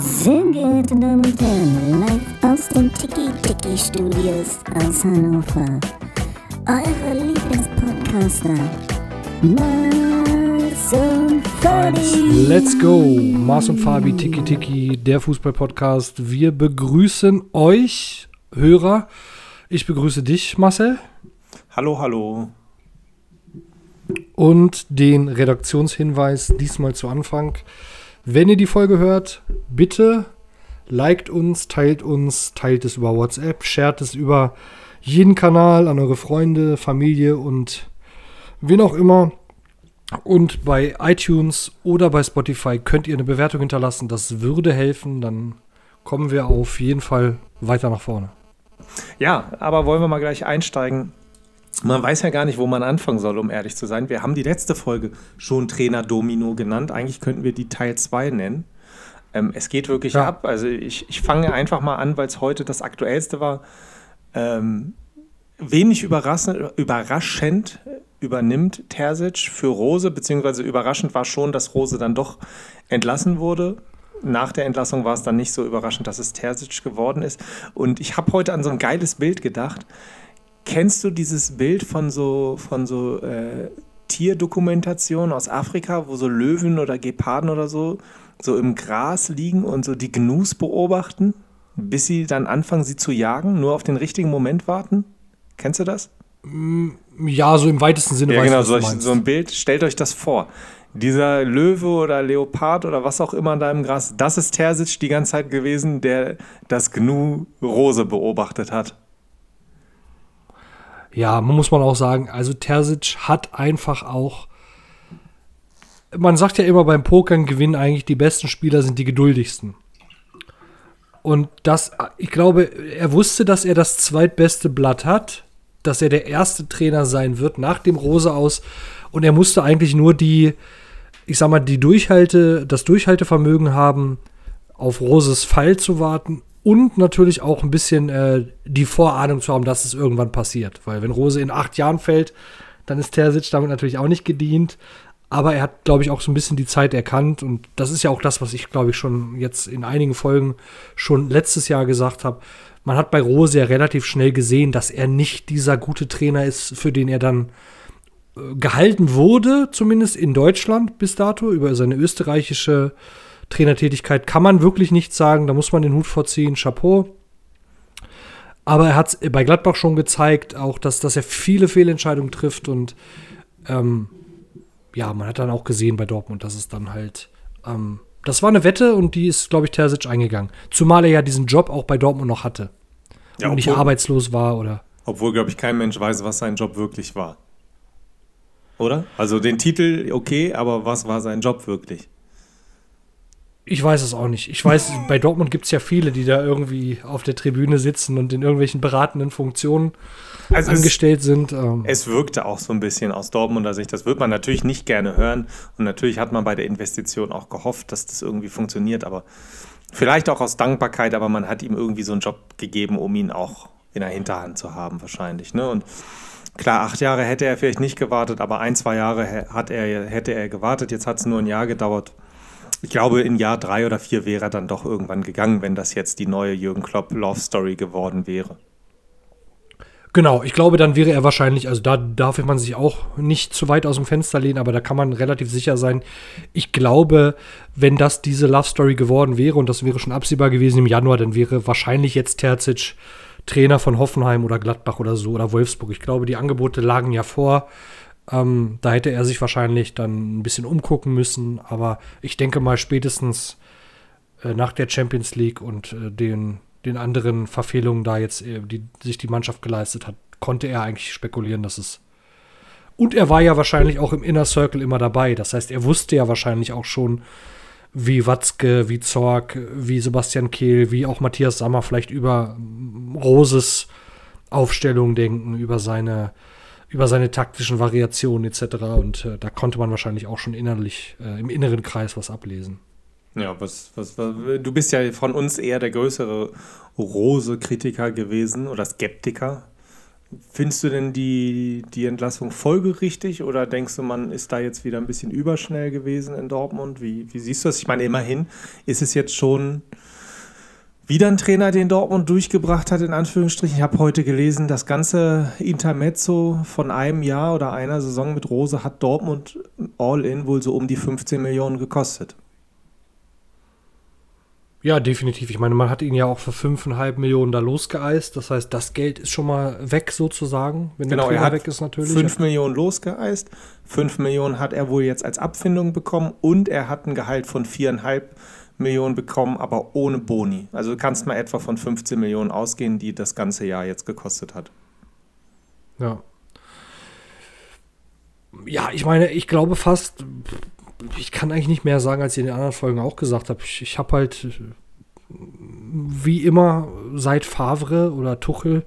Sehr geehrte Damen und Herren, live aus den Tiki-Tiki-Studios aus Hannover. Eure Lieblingspodcaster, Mars und Fabi. Let's go! Mars und Fabi, Tiki Tiki, der Fußball-Podcast. Wir begrüßen euch, Hörer. Ich begrüße dich, Marcel. Hallo, hallo. Und den Redaktionshinweis diesmal zu Anfang. Wenn ihr die Folge hört, bitte liked uns, teilt uns, teilt es über WhatsApp, shared es über jeden Kanal an eure Freunde, Familie und wen auch immer. Und bei iTunes oder bei Spotify könnt ihr eine Bewertung hinterlassen. Das würde helfen. Dann kommen wir auf jeden Fall weiter nach vorne. Ja, aber wollen wir mal gleich einsteigen? Man weiß ja gar nicht, wo man anfangen soll, um ehrlich zu sein. Wir haben die letzte Folge schon Trainer Domino genannt. Eigentlich könnten wir die Teil 2 nennen. Ähm, es geht wirklich Ja. ab. Also ich, ich fange einfach mal an, weil es heute das aktuellste war. Ähm, wenig überraschend, überraschend übernimmt Terzic für Rose, beziehungsweise überraschend war schon, dass Rose dann doch entlassen wurde. Nach der Entlassung war es dann nicht so überraschend, dass es Terzic geworden ist. Und ich habe heute an so ein geiles Bild gedacht. Kennst du dieses Bild von so, von so äh, Tierdokumentationen aus Afrika, wo so Löwen oder Geparden oder so so im Gras liegen und so die Gnus beobachten, bis sie dann anfangen, sie zu jagen, nur auf den richtigen Moment warten? Kennst du das? Ja, so im weitesten Sinne Ja, genau, du meinst. so ein Bild. Stellt euch das vor. Dieser Löwe oder Leopard oder was auch immer da im Gras, das ist Terzic die ganze Zeit gewesen, der das Gnu Rose beobachtet hat. Ja, muss man auch sagen, also Terzic hat einfach auch. Man sagt ja immer beim Pokern gewinnen eigentlich die besten Spieler sind die geduldigsten. Und das, ich glaube, er wusste, dass er das zweitbeste Blatt hat, dass er der erste Trainer sein wird nach dem Rose aus. Und er musste eigentlich nur die, ich sag mal, die Durchhalte, das Durchhaltevermögen haben, auf Roses Fall zu warten und natürlich auch ein bisschen äh, die Vorahnung zu haben, dass es irgendwann passiert. Weil wenn Rose in acht Jahren fällt, dann ist Terzic damit natürlich auch nicht gedient. Aber er hat, glaube ich, auch so ein bisschen die Zeit erkannt. Und das ist ja auch das, was ich, glaube ich, schon jetzt in einigen Folgen schon letztes Jahr gesagt habe. Man hat bei Rose ja relativ schnell gesehen, dass er nicht dieser gute Trainer ist, für den er dann äh, gehalten wurde, zumindest in Deutschland bis dato, über seine österreichische Trainertätigkeit kann man wirklich nichts sagen. Da muss man den Hut vorziehen. Chapeau. Aber er hat bei Gladbach schon gezeigt, auch dass, dass er viele Fehlentscheidungen trifft. Und ähm, ja, man hat dann auch gesehen bei Dortmund, dass es dann halt. Ähm, das war eine Wette und die ist, glaube ich, Terzic eingegangen. Zumal er ja diesen Job auch bei Dortmund noch hatte. Ja, und nicht obwohl- arbeitslos war oder. Obwohl, glaube ich, kein Mensch weiß, was sein Job wirklich war. Oder? Also den Titel, okay, aber was war sein Job wirklich? Ich weiß es auch nicht. Ich weiß, bei Dortmund gibt es ja viele, die da irgendwie auf der Tribüne sitzen und in irgendwelchen beratenden Funktionen Also es, angestellt sind. Ähm, es wirkte auch so ein bisschen aus Dortmunder Sicht. Das wird man natürlich nicht gerne hören. Und natürlich hat man bei der Investition auch gehofft, dass das irgendwie funktioniert. Aber vielleicht auch aus Dankbarkeit, aber man hat ihm irgendwie so einen Job gegeben, um ihn auch in der Hinterhand zu haben, wahrscheinlich. Ne? Und klar, acht Jahre hätte er vielleicht nicht gewartet, aber ein, zwei Jahre hat er, hätte er gewartet. Jetzt hat es nur ein Jahr gedauert. Ich glaube, in Jahr drei oder vier wäre er dann doch irgendwann gegangen, wenn das jetzt die neue Jürgen Klopp Love Story geworden wäre. Genau, ich glaube, dann wäre er wahrscheinlich, also da darf man sich auch nicht zu weit aus dem Fenster lehnen, aber da kann man relativ sicher sein. Ich glaube, wenn das diese Love Story geworden wäre und das wäre schon absehbar gewesen im Januar, dann wäre wahrscheinlich jetzt Terzic Trainer von Hoffenheim oder Gladbach oder so oder Wolfsburg. Ich glaube, die Angebote lagen ja vor. Ähm, da hätte er sich wahrscheinlich dann ein bisschen umgucken müssen, aber ich denke mal spätestens äh, nach der Champions League und äh, den, den anderen Verfehlungen da jetzt, äh, die sich die Mannschaft geleistet hat, konnte er eigentlich spekulieren, dass es. Und er war ja wahrscheinlich auch im Inner Circle immer dabei. Das heißt, er wusste ja wahrscheinlich auch schon, wie Watzke, wie Zorg, wie Sebastian Kehl, wie auch Matthias Sammer vielleicht über Roses Aufstellung denken, über seine, über seine taktischen Variationen etc. Und äh, da konnte man wahrscheinlich auch schon innerlich äh, im inneren Kreis was ablesen. Ja, was, was, was, du bist ja von uns eher der größere Rose-Kritiker gewesen oder Skeptiker. Findest du denn die, die Entlassung folgerichtig oder denkst du, man ist da jetzt wieder ein bisschen überschnell gewesen in Dortmund? Wie, wie siehst du das? Ich meine, immerhin ist es jetzt schon wieder ein Trainer, den Dortmund durchgebracht hat, in Anführungsstrichen. Ich habe heute gelesen, das ganze Intermezzo von einem Jahr oder einer Saison mit Rose hat Dortmund all-in wohl so um die 15 Millionen gekostet. Ja, definitiv. Ich meine, man hat ihn ja auch für 5,5 Millionen da losgeeist. Das heißt, das Geld ist schon mal weg sozusagen, wenn genau, der Trainer weg ist natürlich. 5 Millionen losgeeist. 5 Millionen hat er wohl jetzt als Abfindung bekommen und er hat ein Gehalt von 4,5 Millionen bekommen, aber ohne Boni. Also du kannst mal etwa von 15 Millionen ausgehen, die das ganze Jahr jetzt gekostet hat. Ja. Ja, ich meine, ich glaube fast, ich kann eigentlich nicht mehr sagen, als ich in den anderen Folgen auch gesagt habe. Ich, ich habe halt wie immer seit Favre oder Tuchel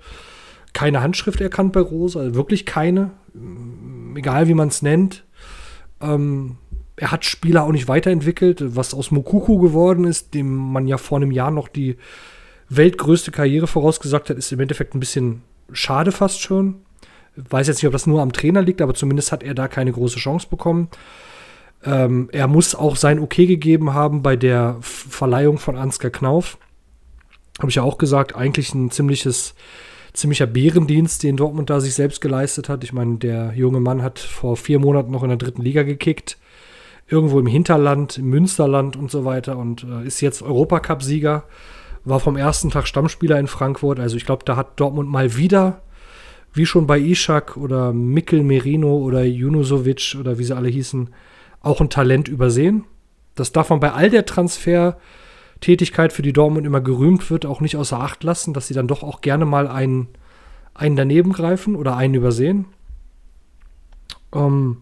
keine Handschrift erkannt bei Rose, also wirklich keine, egal wie man es nennt. Ähm, er hat Spieler auch nicht weiterentwickelt, was aus Mokuku geworden ist, dem man ja vor einem Jahr noch die weltgrößte Karriere vorausgesagt hat, ist im Endeffekt ein bisschen schade fast schon. Weiß jetzt nicht, ob das nur am Trainer liegt, aber zumindest hat er da keine große Chance bekommen. Ähm, er muss auch sein Okay gegeben haben bei der Verleihung von Ansgar Knauf. Habe ich ja auch gesagt, eigentlich ein ziemliches, ziemlicher Bärendienst, den Dortmund da sich selbst geleistet hat. Ich meine, der junge Mann hat vor vier Monaten noch in der dritten Liga gekickt. Irgendwo im Hinterland, im Münsterland und so weiter und äh, ist jetzt Europacup-Sieger. War vom ersten Tag Stammspieler in Frankfurt. Also ich glaube, da hat Dortmund mal wieder, wie schon bei Ishak oder Mikkel Merino oder Junusovic oder wie sie alle hießen, auch ein Talent übersehen. Das darf man bei all der Transfertätigkeit, für die Dortmund immer gerühmt wird, auch nicht außer Acht lassen, dass sie dann doch auch gerne mal einen, einen daneben greifen oder einen übersehen. Ähm,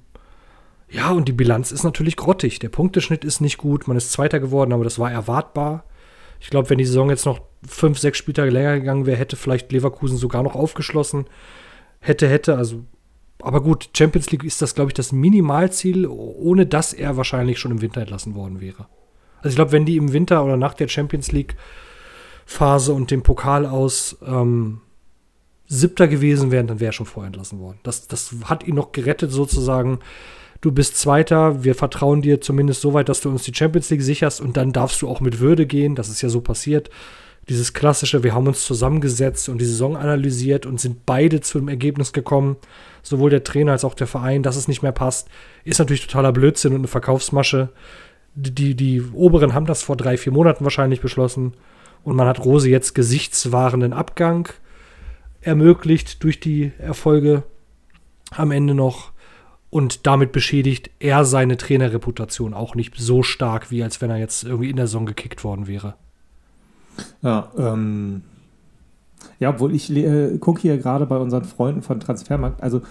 ja, und die Bilanz ist natürlich grottig. Der Punkteschnitt ist nicht gut. Man ist Zweiter geworden, aber das war erwartbar. Ich glaube, wenn die Saison jetzt noch fünf, sechs Spieltage länger gegangen wäre, hätte vielleicht Leverkusen sogar noch aufgeschlossen. Hätte, hätte, also aber gut, Champions League ist das, glaube ich, das Minimalziel, ohne dass er wahrscheinlich schon im Winter entlassen worden wäre. Also ich glaube, wenn die im Winter oder nach der Champions League Phase und dem Pokal aus ähm, Siebter gewesen wären, dann wäre er schon vorher entlassen worden. Das, das hat ihn noch gerettet sozusagen. Du bist Zweiter, wir vertrauen dir zumindest so weit, dass du uns die Champions League sicherst und dann darfst du auch mit Würde gehen. Das ist ja so passiert. Dieses klassische, wir haben uns zusammengesetzt und die Saison analysiert und sind beide zu dem Ergebnis gekommen, sowohl der Trainer als auch der Verein, dass es nicht mehr passt, ist natürlich totaler Blödsinn und eine Verkaufsmasche. Die, die, die Oberen haben das vor drei, vier Monaten wahrscheinlich beschlossen. Und man hat Rose jetzt gesichtswahrenden Abgang ermöglicht durch die Erfolge am Ende noch. Und damit beschädigt er seine Trainerreputation auch nicht so stark, wie als wenn er jetzt irgendwie in der Saison gekickt worden wäre. Ja, ähm, ja, obwohl ich äh, gucke hier gerade bei unseren Freunden von Transfermarkt, also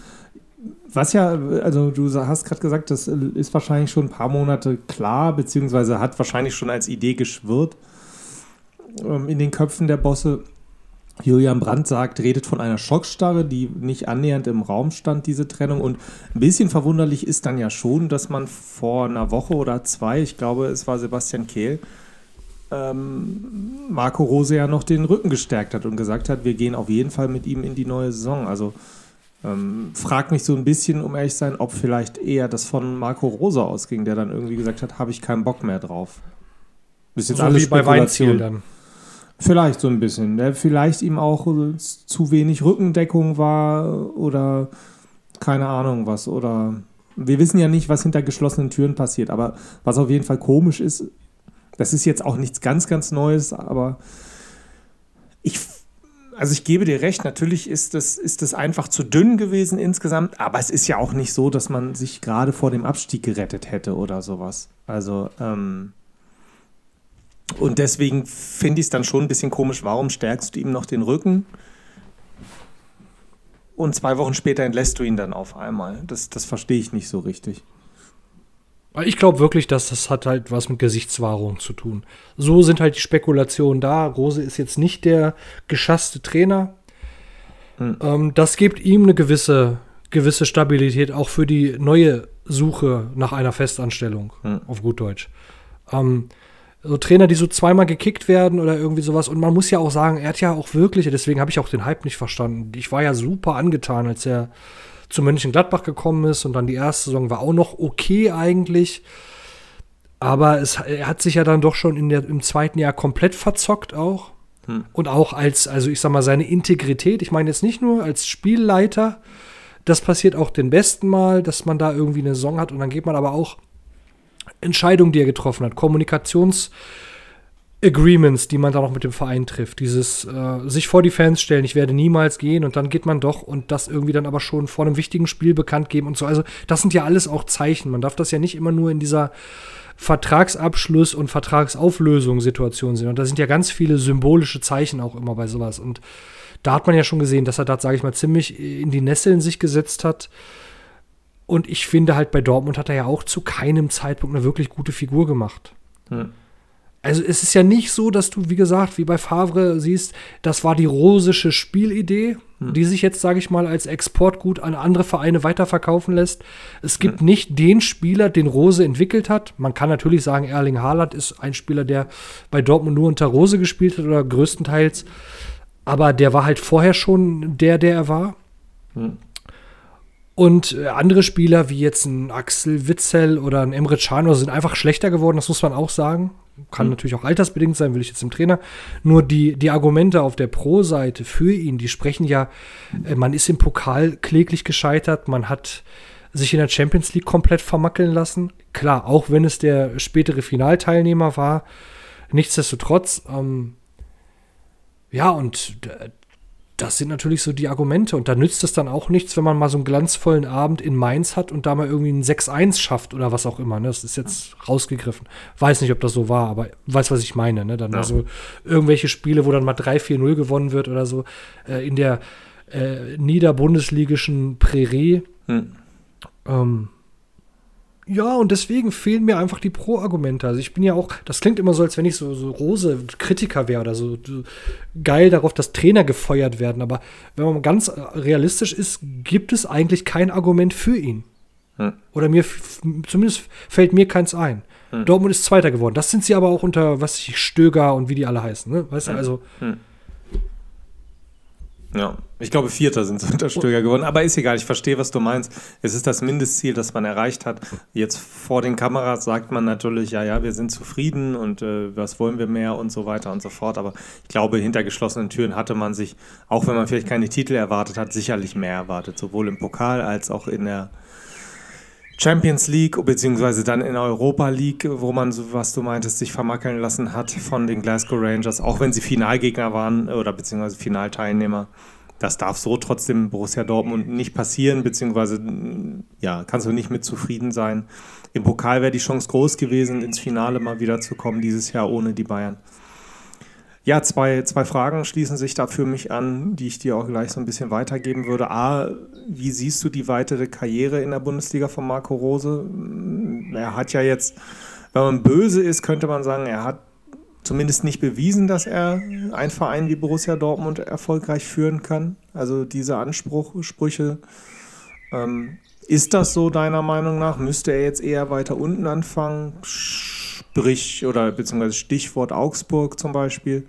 was ja, also du hast gerade gesagt, das ist wahrscheinlich schon ein paar Monate klar, beziehungsweise hat wahrscheinlich schon als Idee geschwirrt ähm, in den Köpfen der Bosse. Julian Brandt sagt, redet von einer Schockstarre, die nicht annähernd im Raum stand, diese Trennung. Und ein bisschen verwunderlich ist dann ja schon, dass man vor einer Woche oder zwei, ich glaube, es war Sebastian Kehl, ähm, Marco Rose ja noch den Rücken gestärkt hat und gesagt hat, wir gehen auf jeden Fall mit ihm in die neue Saison. Also ähm, frag mich so ein bisschen, um ehrlich zu sein, ob vielleicht eher das von Marco Rose ausging, der dann irgendwie gesagt hat, habe ich keinen Bock mehr drauf. Ist jetzt so alles wie bei Weinziel dann. Vielleicht so ein bisschen. Der vielleicht ihm auch zu wenig Rückendeckung war oder keine Ahnung was. Oder wir wissen ja nicht, was hinter geschlossenen Türen passiert. Aber was auf jeden Fall komisch ist, das ist jetzt auch nichts ganz, ganz Neues, aber ich, also ich gebe dir recht, natürlich ist das, ist das einfach zu dünn gewesen insgesamt, aber es ist ja auch nicht so, dass man sich gerade vor dem Abstieg gerettet hätte oder sowas. Also, ähm, und deswegen finde ich es dann schon ein bisschen komisch, warum stärkst du ihm noch den Rücken? Und zwei Wochen später entlässt du ihn dann auf einmal. Das, das verstehe ich nicht so richtig. Ich glaube wirklich, dass das hat halt was mit Gesichtswahrung zu tun. So sind halt die Spekulationen da. Rose ist jetzt nicht der geschasste Trainer. Hm. Ähm, das gibt ihm eine gewisse, gewisse Stabilität, auch für die neue Suche nach einer Festanstellung, hm. auf gut Deutsch. Ähm, so Trainer, die so zweimal gekickt werden oder irgendwie sowas. Und man muss ja auch sagen, er hat ja auch wirklich, deswegen habe ich auch den Hype nicht verstanden. Ich war ja super angetan, als er zu Mönchengladbach gekommen ist und dann die erste Saison war auch noch okay eigentlich. Aber es, er hat sich ja dann doch schon in der, im zweiten Jahr komplett verzockt auch. Hm. Und auch als, also ich sag mal, seine Integrität. Ich meine jetzt nicht nur als Spielleiter. Das passiert auch den besten Mal, dass man da irgendwie eine Saison hat und dann geht man aber auch Entscheidungen, die er getroffen hat, Kommunikations- Agreements, die man da noch mit dem Verein trifft. Dieses äh, sich vor die Fans stellen, ich werde niemals gehen und dann geht man doch und das irgendwie dann aber schon vor einem wichtigen Spiel bekannt geben und so. Also das sind ja alles auch Zeichen. Man darf das ja nicht immer nur in dieser Vertragsabschluss und Vertragsauflösung-Situation sehen. Und da sind ja ganz viele symbolische Zeichen auch immer bei sowas. Und da hat man ja schon gesehen, dass er da, sage ich mal, ziemlich in die Nesseln sich gesetzt hat. Und ich finde halt, bei Dortmund hat er ja auch zu keinem Zeitpunkt eine wirklich gute Figur gemacht. Hm. Also es ist ja nicht so, dass du, wie gesagt, wie bei Favre siehst, das war die rosische Spielidee, hm. die sich jetzt, sage ich mal, als Exportgut an andere Vereine weiterverkaufen lässt. Es gibt hm. nicht den Spieler, den Rose entwickelt hat. Man kann natürlich sagen, Erling Haaland ist ein Spieler, der bei Dortmund nur unter Rose gespielt hat oder größtenteils. Aber der war halt vorher schon der, der er war. Hm. Und äh, andere Spieler wie jetzt ein Axel Witzel oder ein Emre Can sind einfach schlechter geworden, das muss man auch sagen. Kann mhm. natürlich auch altersbedingt sein, will ich jetzt im Trainer. Nur die, die Argumente auf der Pro-Seite für ihn, die sprechen ja, äh, man ist im Pokal kläglich gescheitert, man hat sich in der Champions League komplett vermackeln lassen. Klar, auch wenn es der spätere Finalteilnehmer war. Nichtsdestotrotz, ähm, ja, und das sind natürlich so die Argumente. Und da nützt es dann auch nichts, wenn man mal so einen glanzvollen Abend in Mainz hat und da mal irgendwie ein 6-1 schafft oder was auch immer. Ne? Das ist jetzt rausgegriffen. Weiß nicht, ob das so war, aber weiß, was ich meine. Ne? Dann ja. also irgendwelche Spiele, wo dann mal 3-4-0 gewonnen wird oder so. Äh, in der äh, niederbundesligischen Prärie. Hm. Ähm, ja, und deswegen fehlen mir einfach die Pro-Argumente. Also ich bin ja auch, das klingt immer so, als wenn ich so, so rose Kritiker wäre oder so, so, geil darauf, dass Trainer gefeuert werden. Aber wenn man ganz realistisch ist, gibt es eigentlich kein Argument für ihn. Hm. Oder mir, zumindest fällt mir keins ein. Hm. Dortmund ist Zweiter geworden. Das sind sie aber auch unter, was ich, Stöger und wie die alle heißen. Ne? Weißt du, hm. also. Hm. Ja, ich glaube, Vierter sind sie unter Stöger geworden. Aber ist egal, ich verstehe, was du meinst. Es ist das Mindestziel, das man erreicht hat. Jetzt vor den Kameras sagt man natürlich, ja, ja, wir sind zufrieden und äh, was wollen wir mehr und so weiter und so fort. Aber ich glaube, hinter geschlossenen Türen hatte man sich, auch wenn man vielleicht keine Titel erwartet hat, sicherlich mehr erwartet. Sowohl im Pokal als auch in der Champions League, beziehungsweise dann in Europa League, wo man, so was du meintest, sich vermackeln lassen hat von den Glasgow Rangers, auch wenn sie Finalgegner waren oder beziehungsweise Finalteilnehmer. Das darf so trotzdem Borussia Dortmund nicht passieren, beziehungsweise ja, kannst du nicht mit zufrieden sein. Im Pokal wäre die Chance groß gewesen, ins Finale mal wieder zu kommen, dieses Jahr ohne die Bayern. Ja, zwei, zwei Fragen schließen sich da für mich an, die ich dir auch gleich so ein bisschen weitergeben würde. A, wie siehst du die weitere Karriere in der Bundesliga von Marco Rose? Er hat ja jetzt, wenn man böse ist, könnte man sagen, er hat zumindest nicht bewiesen, dass er einen Verein wie Borussia Dortmund erfolgreich führen kann. Also diese Ansprüche. Ähm, ist das so deiner Meinung nach? Müsste er jetzt eher weiter unten anfangen? Sprich, oder beziehungsweise Stichwort Augsburg zum Beispiel.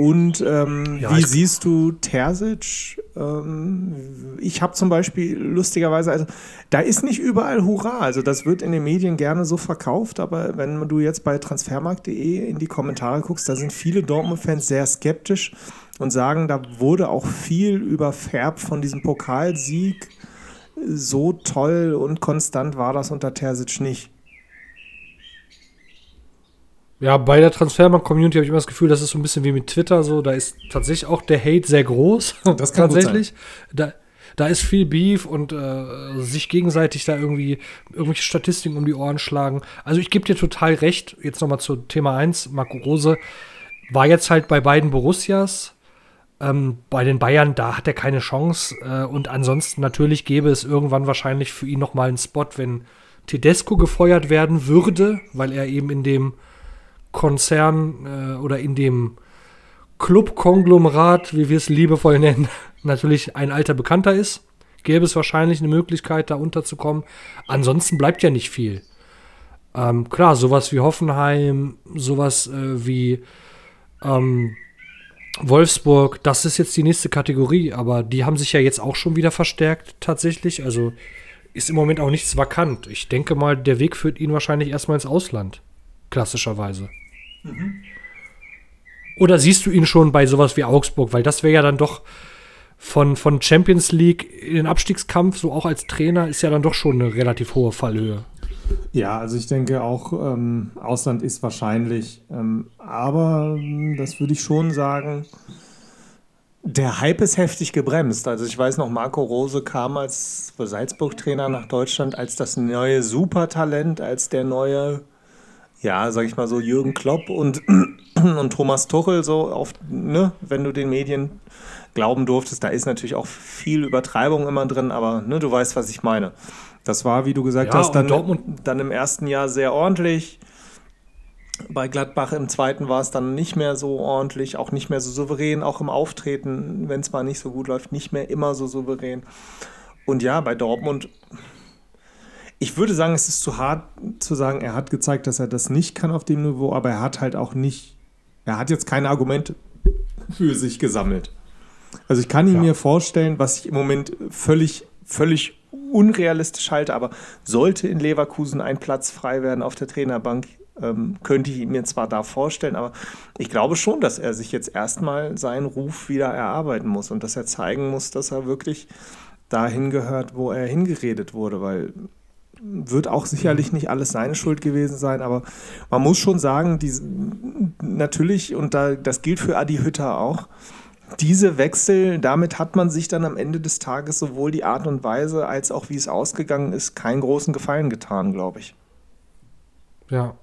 Und ähm, ja, wie siehst du Terzic? Ähm, ich habe zum Beispiel lustigerweise, also da ist nicht überall Hurra. Also das wird in den Medien gerne so verkauft, aber wenn du jetzt bei transfermarkt.de in die Kommentare guckst, da sind viele Dortmund-Fans sehr skeptisch und sagen, da wurde auch viel überfärbt von diesem Pokalsieg. So toll und konstant war das unter Terzic nicht. Ja, bei der Transfermarkt-Community habe ich immer das Gefühl, das ist so ein bisschen wie mit Twitter so. Da ist tatsächlich auch der Hate sehr groß. Das kann tatsächlich. Da, da ist viel Beef und äh, sich gegenseitig da irgendwie irgendwelche Statistiken um die Ohren schlagen. Also ich gebe dir total recht. Jetzt nochmal zu Thema 1. Marco Rose war jetzt halt bei beiden Borussias. Ähm, bei den Bayern, da hat er keine Chance. Äh, und ansonsten natürlich gäbe es irgendwann wahrscheinlich für ihn nochmal einen Spot, wenn Tedesco gefeuert werden würde, weil er eben in dem Konzern äh, oder in dem Club-Konglomerat, wie wir es liebevoll nennen, natürlich ein alter Bekannter ist, gäbe es wahrscheinlich eine Möglichkeit, da unterzukommen. Ansonsten bleibt ja nicht viel. Ähm, klar, sowas wie Hoffenheim, sowas äh, wie ähm, Wolfsburg, das ist jetzt die nächste Kategorie, aber die haben sich ja jetzt auch schon wieder verstärkt tatsächlich. Also ist im Moment auch nichts vakant. Ich denke mal, der Weg führt ihn wahrscheinlich erstmal ins Ausland. Klassischerweise. Mhm. Oder siehst du ihn schon bei sowas wie Augsburg? Weil das wäre ja dann doch von, von Champions League in den Abstiegskampf, so auch als Trainer, ist ja dann doch schon eine relativ hohe Fallhöhe. Ja, also ich denke auch, ähm, Ausland ist wahrscheinlich. Ähm, aber ähm, das würde ich schon sagen, der Hype ist heftig gebremst. Also ich weiß noch, Marco Rose kam als Salzburg-Trainer nach Deutschland als das neue Supertalent, als der neue, ja, sag ich mal so, Jürgen Klopp und, und Thomas Tuchel, so auf, ne, wenn du den Medien glauben durftest. Da ist natürlich auch viel Übertreibung immer drin, aber ne, du weißt, was ich meine. Das war, wie du gesagt ja, hast, dann, dann im ersten Jahr sehr ordentlich. Bei Gladbach im zweiten war es dann nicht mehr so ordentlich, auch nicht mehr so souverän, auch im Auftreten, wenn es mal nicht so gut läuft, nicht mehr immer so souverän. Und ja, bei Dortmund, ich würde sagen, es ist zu hart zu sagen, er hat gezeigt, dass er das nicht kann auf dem Niveau, aber er hat halt auch nicht, er hat jetzt keine Argumente für sich gesammelt. Also ich kann ihn ja. mir vorstellen, was ich im Moment völlig, völlig unrealistisch halte, aber sollte in Leverkusen ein Platz frei werden auf der Trainerbank, ähm, könnte ich ihn mir zwar da vorstellen, aber ich glaube schon, dass er sich jetzt erstmal seinen Ruf wieder erarbeiten muss und dass er zeigen muss, dass er wirklich dahin gehört, wo er hingeredet wurde, weil wird auch sicherlich nicht alles seine Schuld gewesen sein, aber man muss schon sagen, die, natürlich, und da, das gilt für Adi Hütter auch, diese Wechsel, damit hat man sich dann am Ende des Tages sowohl die Art und Weise als auch wie es ausgegangen ist, keinen großen Gefallen getan, glaube ich. Ja.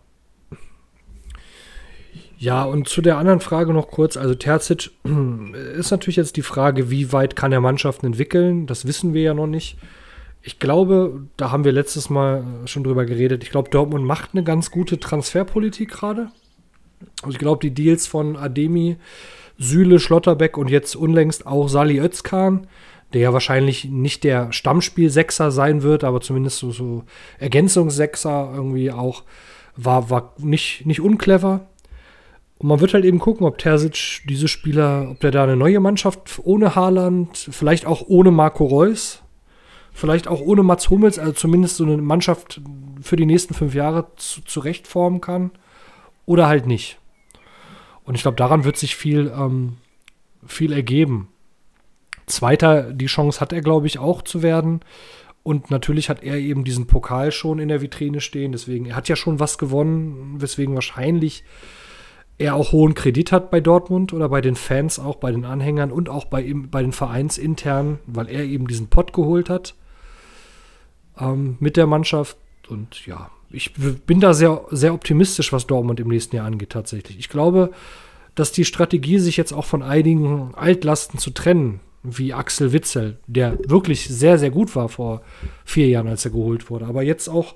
Ja, und zu der anderen Frage noch kurz. Also Terzic ist natürlich jetzt die Frage, wie weit kann er Mannschaften entwickeln? Das wissen wir ja noch nicht. Ich glaube, da haben wir letztes Mal schon drüber geredet. Ich glaube, Dortmund macht eine ganz gute Transferpolitik gerade. Also ich glaube, die Deals von Ademi Süle, Schlotterbeck und jetzt unlängst auch Sali Özkan, der ja wahrscheinlich nicht der Stammspiel-Sechser sein wird, aber zumindest so, so Ergänzungssechser irgendwie auch, war, war nicht, nicht unclever. Und man wird halt eben gucken, ob Terzic diese Spieler, ob der da eine neue Mannschaft ohne Haaland, vielleicht auch ohne Marco Reus, vielleicht auch ohne Mats Hummels, also zumindest so eine Mannschaft für die nächsten fünf Jahre zu, zurechtformen kann. Oder halt nicht. Und ich glaube, daran wird sich viel, ähm, viel ergeben. Zweiter, die Chance hat er, glaube ich, auch zu werden. Und natürlich hat er eben diesen Pokal schon in der Vitrine stehen. Deswegen, er hat ja schon was gewonnen, weswegen wahrscheinlich er auch hohen Kredit hat bei Dortmund oder bei den Fans, auch bei den Anhängern und auch bei, ihm, bei den Vereinsinternen, weil er eben diesen Pott geholt hat ähm, mit der Mannschaft. Und ja, ich bin da sehr, sehr optimistisch, was Dortmund im nächsten Jahr angeht, tatsächlich. Ich glaube, dass die Strategie, sich jetzt auch von einigen Altlasten zu trennen, wie Axel Witzel, der wirklich sehr, sehr gut war vor vier Jahren, als er geholt wurde, aber jetzt auch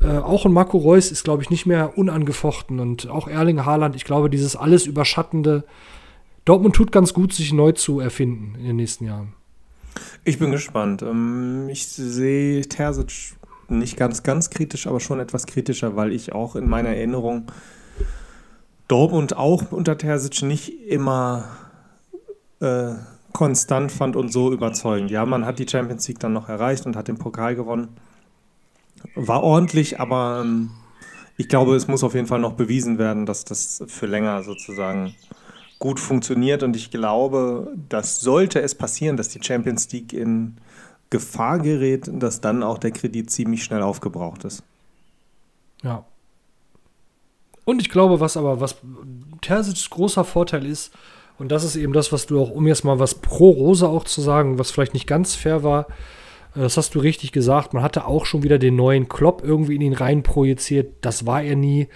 äh, auch ein Marco Reus ist, glaube ich, nicht mehr unangefochten und auch Erling Haaland, ich glaube, dieses alles überschattende Dortmund tut ganz gut, sich neu zu erfinden in den nächsten Jahren. Ich bin gespannt. Ähm, ich sehe Terzic nicht ganz, ganz kritisch, aber schon etwas kritischer, weil ich auch in meiner Erinnerung Dortmund auch unter Terzic nicht immer äh, konstant fand und so überzeugend. Ja, man hat die Champions League dann noch erreicht und hat den Pokal gewonnen. War ordentlich, aber ähm, ich glaube, es muss auf jeden Fall noch bewiesen werden, dass das für länger sozusagen gut funktioniert. Und ich glaube, dass sollte es passieren, dass die Champions League in Gefahr gerät, dass dann auch der Kredit ziemlich schnell aufgebraucht ist. Ja. Und ich glaube, was aber, was Terzic's großer Vorteil ist, und das ist eben das, was du auch, um jetzt mal was pro Rose auch zu sagen, was vielleicht nicht ganz fair war, äh, das hast du richtig gesagt, man hatte auch schon wieder den neuen Klopp irgendwie in ihn rein projiziert, das war er nie.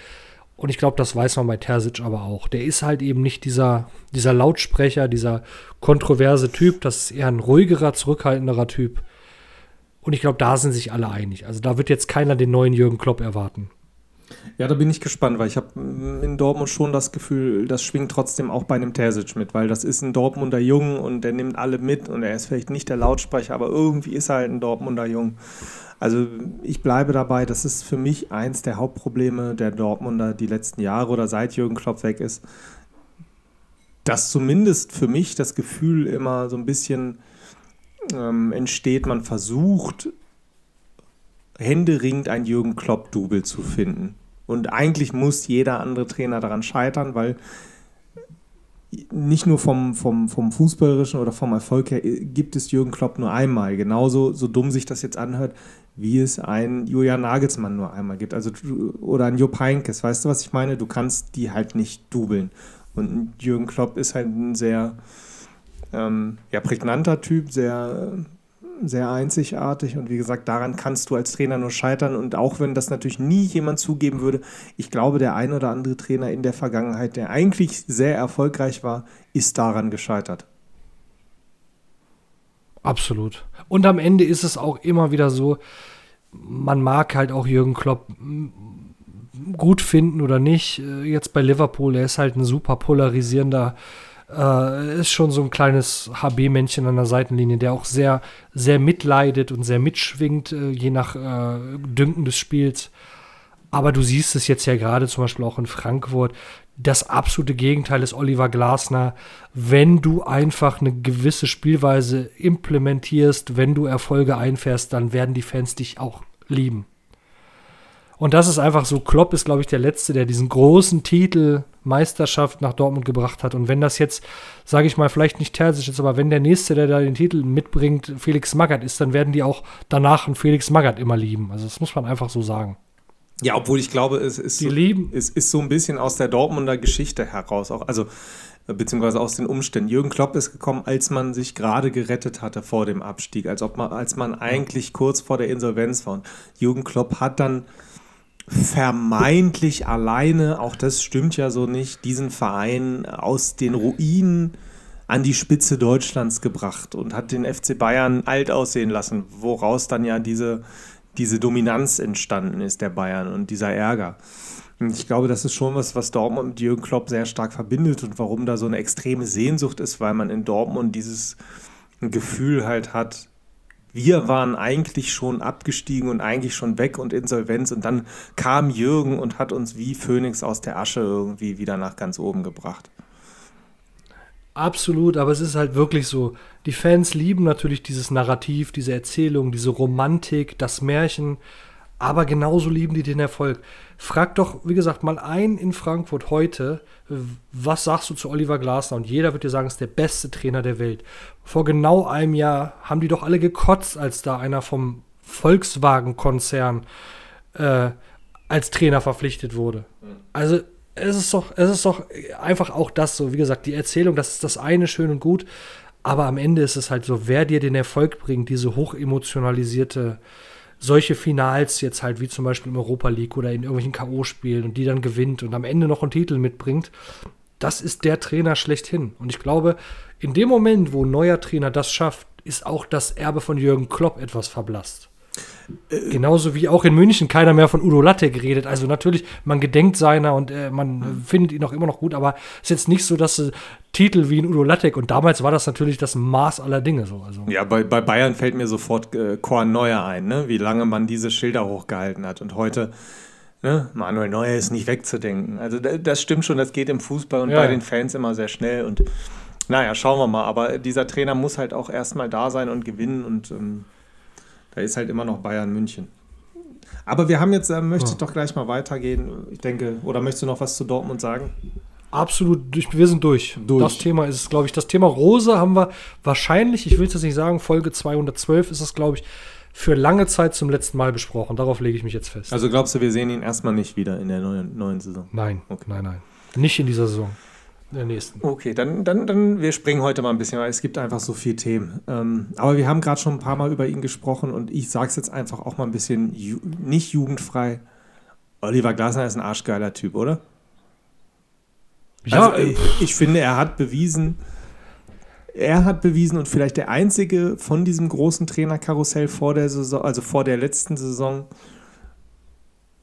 Und ich glaube, das weiß man bei Terzic aber auch. Der ist halt eben nicht dieser, dieser Lautsprecher, dieser kontroverse Typ. Das ist eher ein ruhigerer, zurückhaltenderer Typ. Und ich glaube, da sind sich alle einig. Also da wird jetzt keiner den neuen Jürgen Klopp erwarten. Ja, da bin ich gespannt, weil ich habe in Dortmund schon das Gefühl, das schwingt trotzdem auch bei einem Terzic mit, weil das ist ein Dortmunder Jung und der nimmt alle mit und er ist vielleicht nicht der Lautsprecher, aber irgendwie ist er halt ein Dortmunder Jung. Also ich bleibe dabei, das ist für mich eins der Hauptprobleme der Dortmunder die letzten Jahre oder seit Jürgen Klopp weg ist, dass zumindest für mich das Gefühl immer so ein bisschen ähm, entsteht, man versucht händeringend ein Jürgen Klopp-Double zu finden. Und eigentlich muss jeder andere Trainer daran scheitern, weil nicht nur vom, vom, vom Fußballerischen oder vom Erfolg her gibt es Jürgen Klopp nur einmal. Genauso, so dumm sich das jetzt anhört, wie es ein Julian Nagelsmann nur einmal gibt. Also, oder ein Jupp Heynckes. Weißt du, was ich meine? Du kannst die halt nicht dubeln. Und Jürgen Klopp ist halt ein sehr ähm, ja, prägnanter Typ, sehr sehr einzigartig und wie gesagt, daran kannst du als Trainer nur scheitern und auch wenn das natürlich nie jemand zugeben würde, ich glaube, der ein oder andere Trainer in der Vergangenheit, der eigentlich sehr erfolgreich war, ist daran gescheitert. Absolut. Und am Ende ist es auch immer wieder so, man mag halt auch Jürgen Klopp gut finden oder nicht. Jetzt bei Liverpool, er ist halt ein super polarisierender äh, ist schon so ein kleines HB-Männchen an der Seitenlinie, der auch sehr, sehr mitleidet und sehr mitschwingt, äh, je nach äh, Dünken des Spiels. Aber du siehst es jetzt ja gerade zum Beispiel auch in Frankfurt. Das absolute Gegenteil ist Oliver Glasner. Wenn du einfach eine gewisse Spielweise implementierst, wenn du Erfolge einfährst, dann werden die Fans dich auch lieben. Und das ist einfach so, Klopp ist, glaube ich, der Letzte, der diesen großen Titel Meisterschaft nach Dortmund gebracht hat. Und wenn das jetzt, sage ich mal, vielleicht nicht Terzic ist, aber wenn der Nächste, der da den Titel mitbringt, Felix Magath ist, dann werden die auch danach einen Felix Magath immer lieben. Also das muss man einfach so sagen. Ja, obwohl ich glaube, es ist, lieben. es ist so ein bisschen aus der Dortmunder Geschichte heraus auch. Also beziehungsweise aus den Umständen. Jürgen Klopp ist gekommen, als man sich gerade gerettet hatte vor dem Abstieg, als ob man, als man eigentlich kurz vor der Insolvenz war. Und Jürgen Klopp hat dann vermeintlich alleine, auch das stimmt ja so nicht, diesen Verein aus den Ruinen an die Spitze Deutschlands gebracht und hat den FC Bayern alt aussehen lassen, woraus dann ja diese, diese Dominanz entstanden ist der Bayern und dieser Ärger. Und ich glaube, das ist schon was, was Dortmund mit Jürgen Klopp sehr stark verbindet und warum da so eine extreme Sehnsucht ist, weil man in Dortmund dieses Gefühl halt hat, wir waren eigentlich schon abgestiegen und eigentlich schon weg und Insolvenz und dann kam Jürgen und hat uns wie Phönix aus der Asche irgendwie wieder nach ganz oben gebracht. Absolut, aber es ist halt wirklich so. Die Fans lieben natürlich dieses Narrativ, diese Erzählung, diese Romantik, das Märchen, aber genauso lieben die den Erfolg. Frag doch, wie gesagt, mal ein in Frankfurt heute, was sagst du zu Oliver Glasner? Und jeder wird dir sagen, ist der beste Trainer der Welt. Vor genau einem Jahr haben die doch alle gekotzt, als da einer vom Volkswagen-Konzern äh, als Trainer verpflichtet wurde. Also es ist doch, es ist doch einfach auch das so, wie gesagt, die Erzählung, das ist das eine schön und gut, aber am Ende ist es halt so, wer dir den Erfolg bringt, diese hochemotionalisierte solche Finals jetzt halt wie zum Beispiel im Europa League oder in irgendwelchen K.O.-Spielen und die dann gewinnt und am Ende noch einen Titel mitbringt, das ist der Trainer schlechthin. Und ich glaube, in dem Moment, wo ein neuer Trainer das schafft, ist auch das Erbe von Jürgen Klopp etwas verblasst. Äh, Genauso wie auch in München keiner mehr von Udo Latte geredet. Also natürlich, man gedenkt seiner und äh, man mhm. findet ihn auch immer noch gut, aber es ist jetzt nicht so, dass äh, Titel wie in Udo Lattek und damals war das natürlich das Maß aller Dinge so. Also. Ja, bei, bei Bayern fällt mir sofort äh, Korn Neuer ein, ne? wie lange man diese Schilder hochgehalten hat und heute. Ne? Manuel Neuer ist nicht wegzudenken. Also das stimmt schon, das geht im Fußball und ja. bei den Fans immer sehr schnell und naja, schauen wir mal. Aber dieser Trainer muss halt auch erstmal da sein und gewinnen und ähm, da ist halt immer noch Bayern München. Aber wir haben jetzt, äh, möchte ich doch gleich mal weitergehen. Ich denke, oder möchtest du noch was zu Dortmund sagen? Absolut, wir sind durch. durch. Das Thema ist, glaube ich, das Thema Rose haben wir wahrscheinlich, ich will es jetzt nicht sagen, Folge 212 ist es, glaube ich, für lange Zeit zum letzten Mal besprochen. Darauf lege ich mich jetzt fest. Also glaubst du, wir sehen ihn erstmal nicht wieder in der neuen, neuen Saison? Nein, okay. nein, nein. Nicht in dieser Saison der nächsten. Okay, dann, dann, dann, wir springen heute mal ein bisschen, weil es gibt einfach so viele Themen. Ähm, aber wir haben gerade schon ein paar Mal über ihn gesprochen und ich sage es jetzt einfach auch mal ein bisschen ju nicht jugendfrei. Oliver Glasner ist ein arschgeiler Typ, oder? Ja, also, ich, ich finde, er hat bewiesen, er hat bewiesen und vielleicht der einzige von diesem großen Trainerkarussell vor der Saison, also vor der letzten Saison,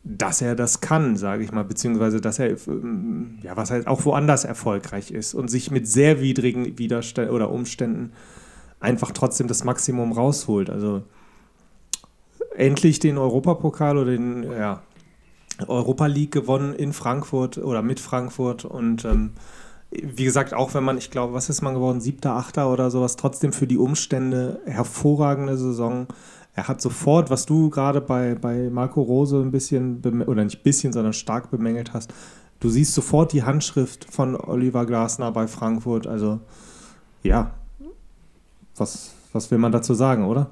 dass er das kann, sage ich mal, beziehungsweise dass er, ähm, ja, was halt auch woanders erfolgreich ist und sich mit sehr widrigen Widerständen oder Umständen einfach trotzdem das Maximum rausholt. Also endlich den Europapokal oder den ja, Europa League gewonnen in Frankfurt oder mit Frankfurt und ähm, wie gesagt, auch wenn man, ich glaube, was ist man geworden, siebter, achter oder sowas, trotzdem für die Umstände hervorragende Saison. Er hat sofort, was du gerade bei, bei Marco Rose ein bisschen, oder nicht ein bisschen, sondern stark bemängelt hast, du siehst sofort die Handschrift von Oliver Glasner bei Frankfurt. Also, ja, was, was will man dazu sagen, oder?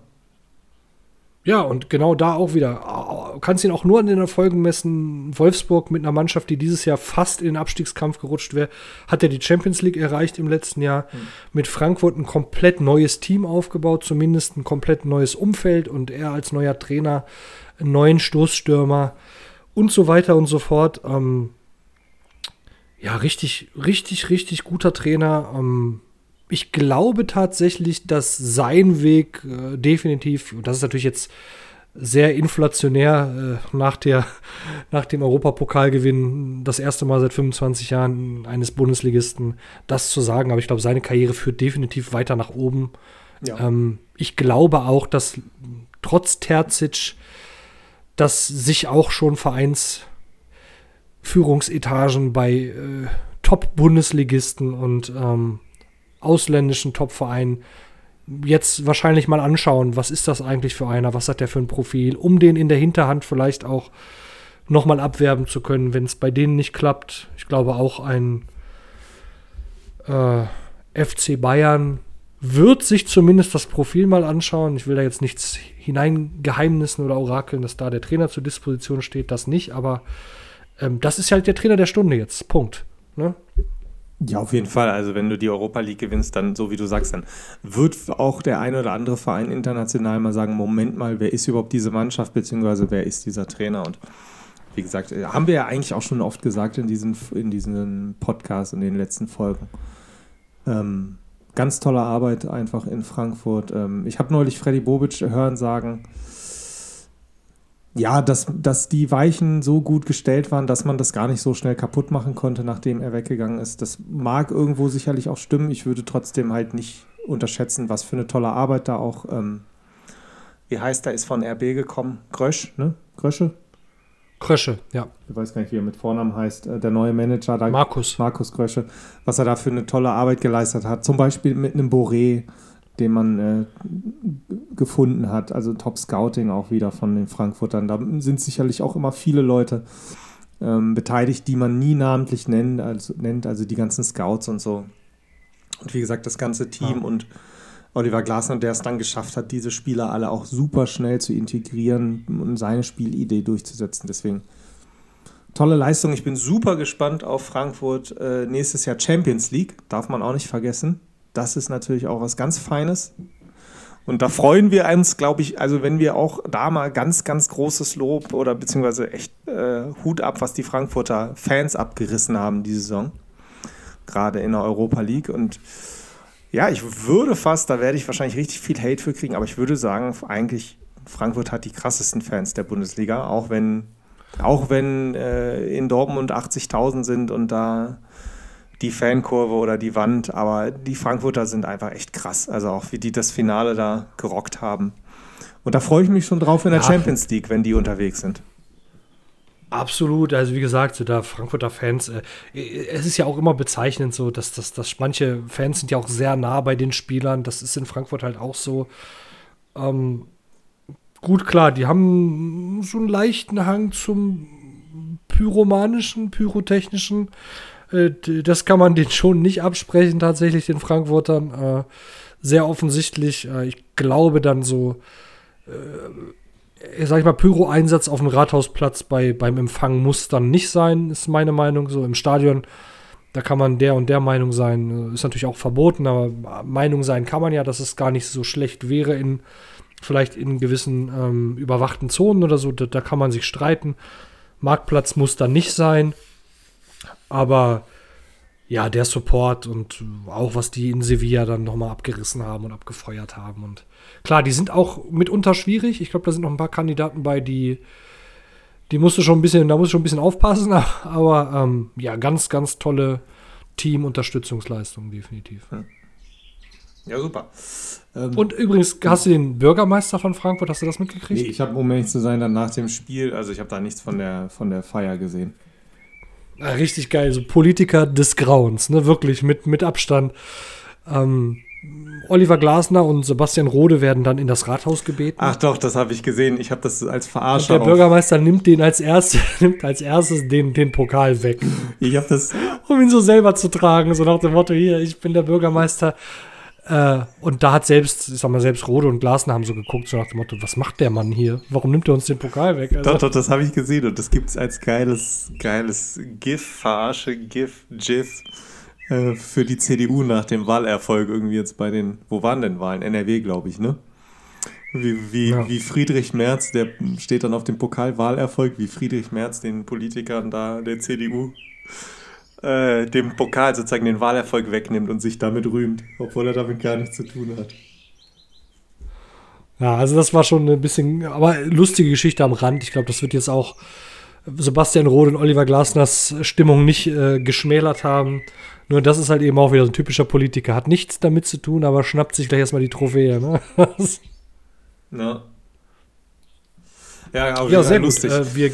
Ja, und genau da auch wieder. Kannst ihn auch nur an den Erfolgen messen. Wolfsburg mit einer Mannschaft, die dieses Jahr fast in den Abstiegskampf gerutscht wäre, hat er die Champions League erreicht im letzten Jahr. Mhm. Mit Frankfurt ein komplett neues Team aufgebaut, zumindest ein komplett neues Umfeld und er als neuer Trainer, einen neuen Stoßstürmer und so weiter und so fort. Ähm, ja, richtig, richtig, richtig guter Trainer. Ähm, ich glaube tatsächlich, dass sein Weg äh, definitiv, und das ist natürlich jetzt sehr inflationär äh, nach, der, nach dem Europapokalgewinn, das erste Mal seit 25 Jahren eines Bundesligisten, das zu sagen. Aber ich glaube, seine Karriere führt definitiv weiter nach oben. Ja. Ähm, ich glaube auch, dass trotz Terzic, dass sich auch schon Vereinsführungsetagen bei äh, Top-Bundesligisten und ähm, ausländischen Top-Verein jetzt wahrscheinlich mal anschauen, was ist das eigentlich für einer, was hat der für ein Profil, um den in der Hinterhand vielleicht auch nochmal abwerben zu können, wenn es bei denen nicht klappt. Ich glaube auch ein äh, FC Bayern wird sich zumindest das Profil mal anschauen. Ich will da jetzt nichts hineingeheimnissen oder orakeln, dass da der Trainer zur Disposition steht, das nicht, aber ähm, das ist halt der Trainer der Stunde jetzt. Punkt. Ne? Ja, auf jeden Fall. Also wenn du die Europa League gewinnst, dann, so wie du sagst, dann wird auch der ein oder andere Verein international mal sagen, Moment mal, wer ist überhaupt diese Mannschaft, beziehungsweise wer ist dieser Trainer? Und wie gesagt, äh, haben wir ja eigentlich auch schon oft gesagt in diesem, in diesem Podcast, in den letzten Folgen. Ähm, ganz tolle Arbeit einfach in Frankfurt. Ähm, ich habe neulich Freddy Bobic hören sagen, ja, dass, dass die Weichen so gut gestellt waren, dass man das gar nicht so schnell kaputt machen konnte, nachdem er weggegangen ist. Das mag irgendwo sicherlich auch stimmen. Ich würde trotzdem halt nicht unterschätzen, was für eine tolle Arbeit da auch, ähm, wie heißt er, ist von RB gekommen? Grösch, ne? Grösche? Krösche, ja. Ich weiß gar nicht, wie er mit Vornamen heißt. Äh, der neue Manager da. Markus. Markus Grösche. Was er da für eine tolle Arbeit geleistet hat. Zum Beispiel mit einem Boré den man äh, gefunden hat. Also Top Scouting auch wieder von den Frankfurtern. Da sind sicherlich auch immer viele Leute ähm, beteiligt, die man nie namentlich nennt also, nennt, also die ganzen Scouts und so. Und wie gesagt, das ganze Team ja. und Oliver Glasner, der es dann geschafft hat, diese Spieler alle auch super schnell zu integrieren und seine Spielidee durchzusetzen. Deswegen tolle Leistung. Ich bin super gespannt auf Frankfurt äh, nächstes Jahr Champions League. Darf man auch nicht vergessen das ist natürlich auch was ganz Feines. Und da freuen wir uns, glaube ich, also wenn wir auch da mal ganz, ganz großes Lob oder beziehungsweise echt äh, Hut ab, was die Frankfurter Fans abgerissen haben diese Saison. Gerade in der Europa League. Und ja, ich würde fast, da werde ich wahrscheinlich richtig viel Hate für kriegen, aber ich würde sagen, eigentlich Frankfurt hat die krassesten Fans der Bundesliga, auch wenn, auch wenn äh, in Dortmund 80.000 sind und da die Fankurve oder die Wand, aber die Frankfurter sind einfach echt krass. Also auch wie die das Finale da gerockt haben. Und da freue ich mich schon drauf in der ja. Champions League, wenn die unterwegs sind. Absolut, also wie gesagt, so da Frankfurter Fans, äh, es ist ja auch immer bezeichnend so, dass, dass, dass manche Fans sind ja auch sehr nah bei den Spielern, das ist in Frankfurt halt auch so. Ähm, gut, klar, die haben so einen leichten Hang zum pyromanischen, pyrotechnischen, das kann man den schon nicht absprechen, tatsächlich, den Frankfurtern. Äh, sehr offensichtlich. Äh, ich glaube dann so, äh, sag ich mal, Pyro-Einsatz auf dem Rathausplatz bei, beim Empfang muss dann nicht sein, ist meine Meinung. So im Stadion, da kann man der und der Meinung sein. Ist natürlich auch verboten, aber Meinung sein kann man ja, dass es gar nicht so schlecht wäre in vielleicht in gewissen ähm, überwachten Zonen oder so. Da, da kann man sich streiten. Marktplatz muss dann nicht sein. Aber ja, der Support und auch was die in Sevilla dann nochmal abgerissen haben und abgefeuert haben. Und klar, die sind auch mitunter schwierig. Ich glaube, da sind noch ein paar Kandidaten bei, die, Die musste schon ein bisschen, da musst du schon ein bisschen aufpassen, aber ähm, ja, ganz, ganz tolle Teamunterstützungsleistung, definitiv. Ja, super. Und übrigens, hast du den Bürgermeister von Frankfurt, hast du das mitgekriegt? Nee, ich habe, um ehrlich zu sein, dann nach dem Spiel, also ich habe da nichts von der, von der Feier gesehen. Richtig geil, so Politiker des Grauens, ne? Wirklich mit, mit Abstand. Ähm, Oliver Glasner und Sebastian Rode werden dann in das Rathaus gebeten. Ach doch, das habe ich gesehen. Ich habe das als und Verarscher. der auf- Bürgermeister nimmt den als erstes, nimmt als erstes den, den Pokal weg, Ich habe das. um ihn so selber zu tragen, so nach dem Motto, hier, ich bin der Bürgermeister. Äh, und da hat selbst, ich sag mal, selbst Rode und Glasner haben so geguckt, so nach dem Motto, was macht der Mann hier? Warum nimmt er uns den Pokal weg? Also, Doch, doch, das habe ich gesehen und das gibt es als geiles, geiles GIF, Verarsche, GIF, GIF äh, für die CDU nach dem Wahlerfolg irgendwie jetzt bei den, wo waren denn Wahlen? NRW, glaube ich, ne? Wie, wie, Ja. wie Friedrich Merz, der steht dann auf dem Pokal Wahlerfolg, wie Friedrich Merz den Politikern da der CDU äh, dem Pokal sozusagen den Wahlerfolg wegnimmt und sich damit rühmt, obwohl er damit gar nichts zu tun hat. Ja, also das war schon ein bisschen, aber lustige Geschichte am Rand. Ich glaube, das wird jetzt auch Sebastian Rode und Oliver Glasners Stimmung nicht äh, geschmälert haben. Nur das ist halt eben auch wieder so ein typischer Politiker. Hat nichts damit zu tun, aber schnappt sich gleich erstmal die Trophäe. Ne? Ja. Ja, auf ja, sehr gut. lustig. Äh, wir,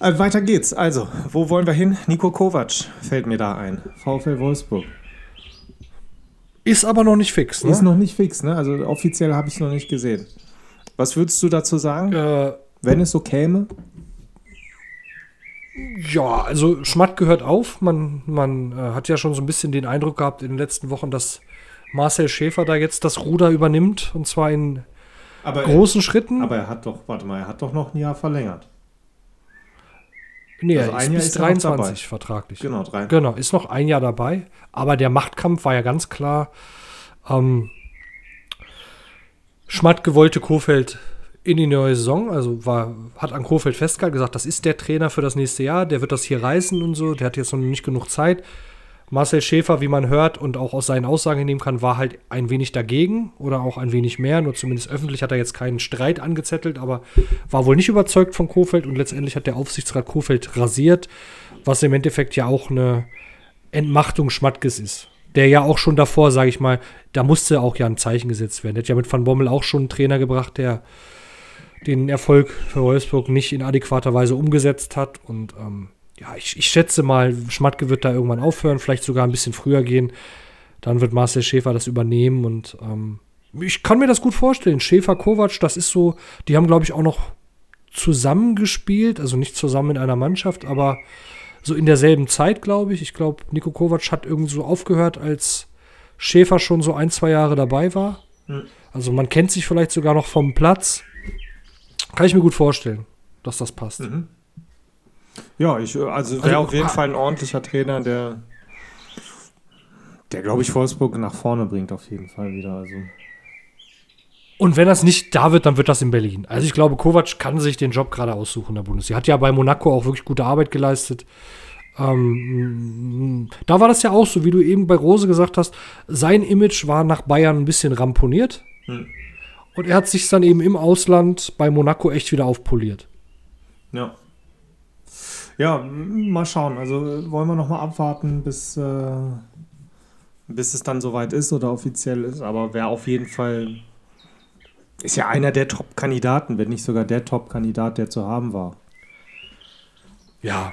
Äh, weiter geht's. Also, wo wollen wir hin? Nico Kovac fällt mir da ein. VfL Wolfsburg. ist aber noch nicht fix. Ist Ne? noch nicht fix, ne? Also offiziell habe ich es noch nicht gesehen. Was würdest du dazu sagen, Äh, wenn es so käme? ja, also Schmatt gehört auf. Man, man äh, hat ja schon so ein bisschen den Eindruck gehabt in den letzten Wochen, dass Marcel Schäfer da jetzt das Ruder übernimmt. Und zwar in Aber, großen Schritten. aber er hat doch, warte mal, er hat doch noch ein Jahr verlängert. Nee, Also er ein ist Jahr bis ist er noch 23 dabei. vertraglich. Genau, drei. Genau, ist noch ein Jahr dabei. Aber der Machtkampf war ja ganz klar. Ähm, Schmatt wollte Kofeld in die neue Saison, also war, hat an Kofeld festgehalten, gesagt, das ist der Trainer für das nächste Jahr, der wird das hier reißen und so, der hat jetzt noch nicht genug Zeit. Marcel Schäfer, wie man hört und auch aus seinen Aussagen nehmen kann, war halt ein wenig dagegen oder auch ein wenig mehr. Nur zumindest öffentlich hat er jetzt keinen Streit angezettelt, aber war wohl nicht überzeugt von Kofeld und letztendlich hat der Aufsichtsrat Kofeld rasiert, was im Endeffekt ja auch eine Entmachtung Schmattges ist. Der ja auch schon davor, sage ich mal, da musste auch ja ein Zeichen gesetzt werden. Der hat ja mit Van Bommel auch schon einen Trainer gebracht, der den Erfolg für Wolfsburg nicht in adäquater Weise umgesetzt hat. Und ähm, ja, ich, ich schätze mal, Schmatke wird da irgendwann aufhören, vielleicht sogar ein bisschen früher gehen. Dann wird Marcel Schäfer das übernehmen und ähm, ich kann mir das gut vorstellen. Schäfer, Kovac, das ist so, die haben, glaube ich, auch noch zusammengespielt, also nicht zusammen in einer Mannschaft, aber so in derselben Zeit, glaube ich. Ich glaube, Nico Kovac hat irgendwie so aufgehört, als Schäfer schon so ein, zwei Jahre dabei war. Hm. Also man kennt sich vielleicht sogar noch vom Platz. Kann ich mir gut vorstellen, dass das passt. Mhm. Ja, ich, äh, also wäre Also, auf jeden ha- Fall ein ordentlicher Trainer, der, der glaube ich, Wolfsburg nach vorne bringt, auf jeden Fall wieder. Also. Und wenn das nicht da wird, dann wird das in Berlin. Also ich glaube, Kovac kann sich den Job gerade aussuchen in der Bundesliga. Hat ja bei Monaco auch wirklich gute Arbeit geleistet. Ähm, da war das ja auch so, wie du eben bei Rose gesagt hast, sein Image war nach Bayern ein bisschen ramponiert. Hm. Und er hat sich dann eben im Ausland bei Monaco echt wieder aufpoliert. Ja. Ja, mal schauen. Also wollen wir noch mal abwarten, bis, äh, bis es dann soweit ist oder offiziell ist. Aber wäre auf jeden Fall, ist ja einer der Top-Kandidaten, wenn nicht sogar der Top-Kandidat, der zu haben war. Ja,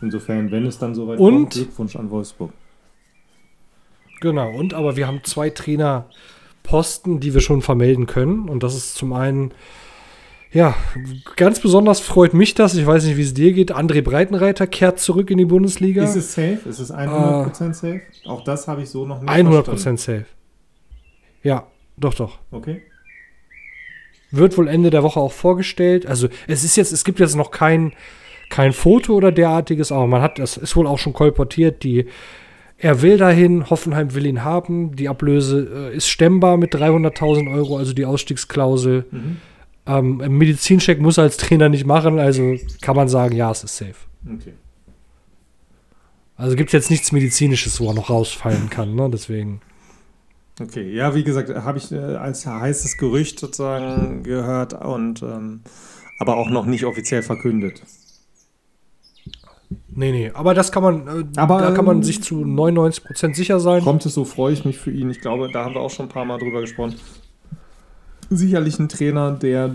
Insofern, wenn es dann soweit Und? kommt, Glückwunsch an Wolfsburg. Genau, und aber wir haben zwei Trainerposten, die wir schon vermelden können. Und das ist zum einen, ja, ganz besonders freut mich das, ich weiß nicht, wie es dir geht. André Breitenreiter kehrt zurück in die Bundesliga. Ist es safe? Ist es 100% safe? Auch das habe ich so noch nicht 100% verstanden. safe. Ja, doch, doch. Okay. Wird wohl Ende der Woche auch vorgestellt. Also es ist jetzt, es gibt jetzt noch kein, kein Foto oder derartiges, aber man hat, das ist wohl auch schon kolportiert, die er will dahin, Hoffenheim will ihn haben, die Ablöse äh, ist stemmbar mit 300.000 Euro, also die Ausstiegsklausel. Mhm. Ähm, Medizincheck muss er als Trainer nicht machen, also kann man sagen, ja, es ist safe. Okay. Also gibt es jetzt nichts Medizinisches, wo er noch rausfallen kann, ne? Deswegen. Okay, ja, wie gesagt, habe ich äh, als heißes Gerücht sozusagen gehört und ähm, aber auch noch nicht offiziell verkündet. Nee, nee, aber das kann man, äh, Aber, da kann man ähm, sich zu 99% sicher sein. Kommt es so, freue ich mich für ihn. Ich glaube, da haben wir auch schon ein paar Mal drüber gesprochen. Sicherlich ein Trainer, der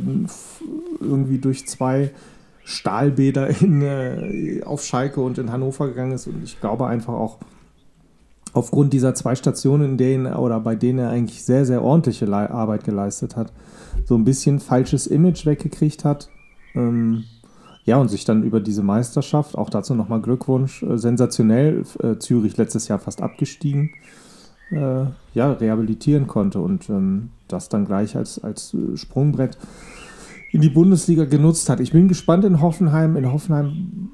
irgendwie durch zwei Stahlbäder in, äh, auf Schalke und in Hannover gegangen ist. Und ich glaube einfach auch aufgrund dieser zwei Stationen, in denen oder bei denen er eigentlich sehr, sehr ordentliche Le Arbeit geleistet hat, so ein bisschen falsches Image weggekriegt hat. Ähm, ja, und sich dann über diese Meisterschaft, auch dazu nochmal Glückwunsch, äh, sensationell, äh, Zürich letztes Jahr fast abgestiegen, äh, ja, rehabilitieren konnte und ähm, das dann gleich als, als äh, Sprungbrett in die Bundesliga genutzt hat. Ich bin gespannt in Hoffenheim. In Hoffenheim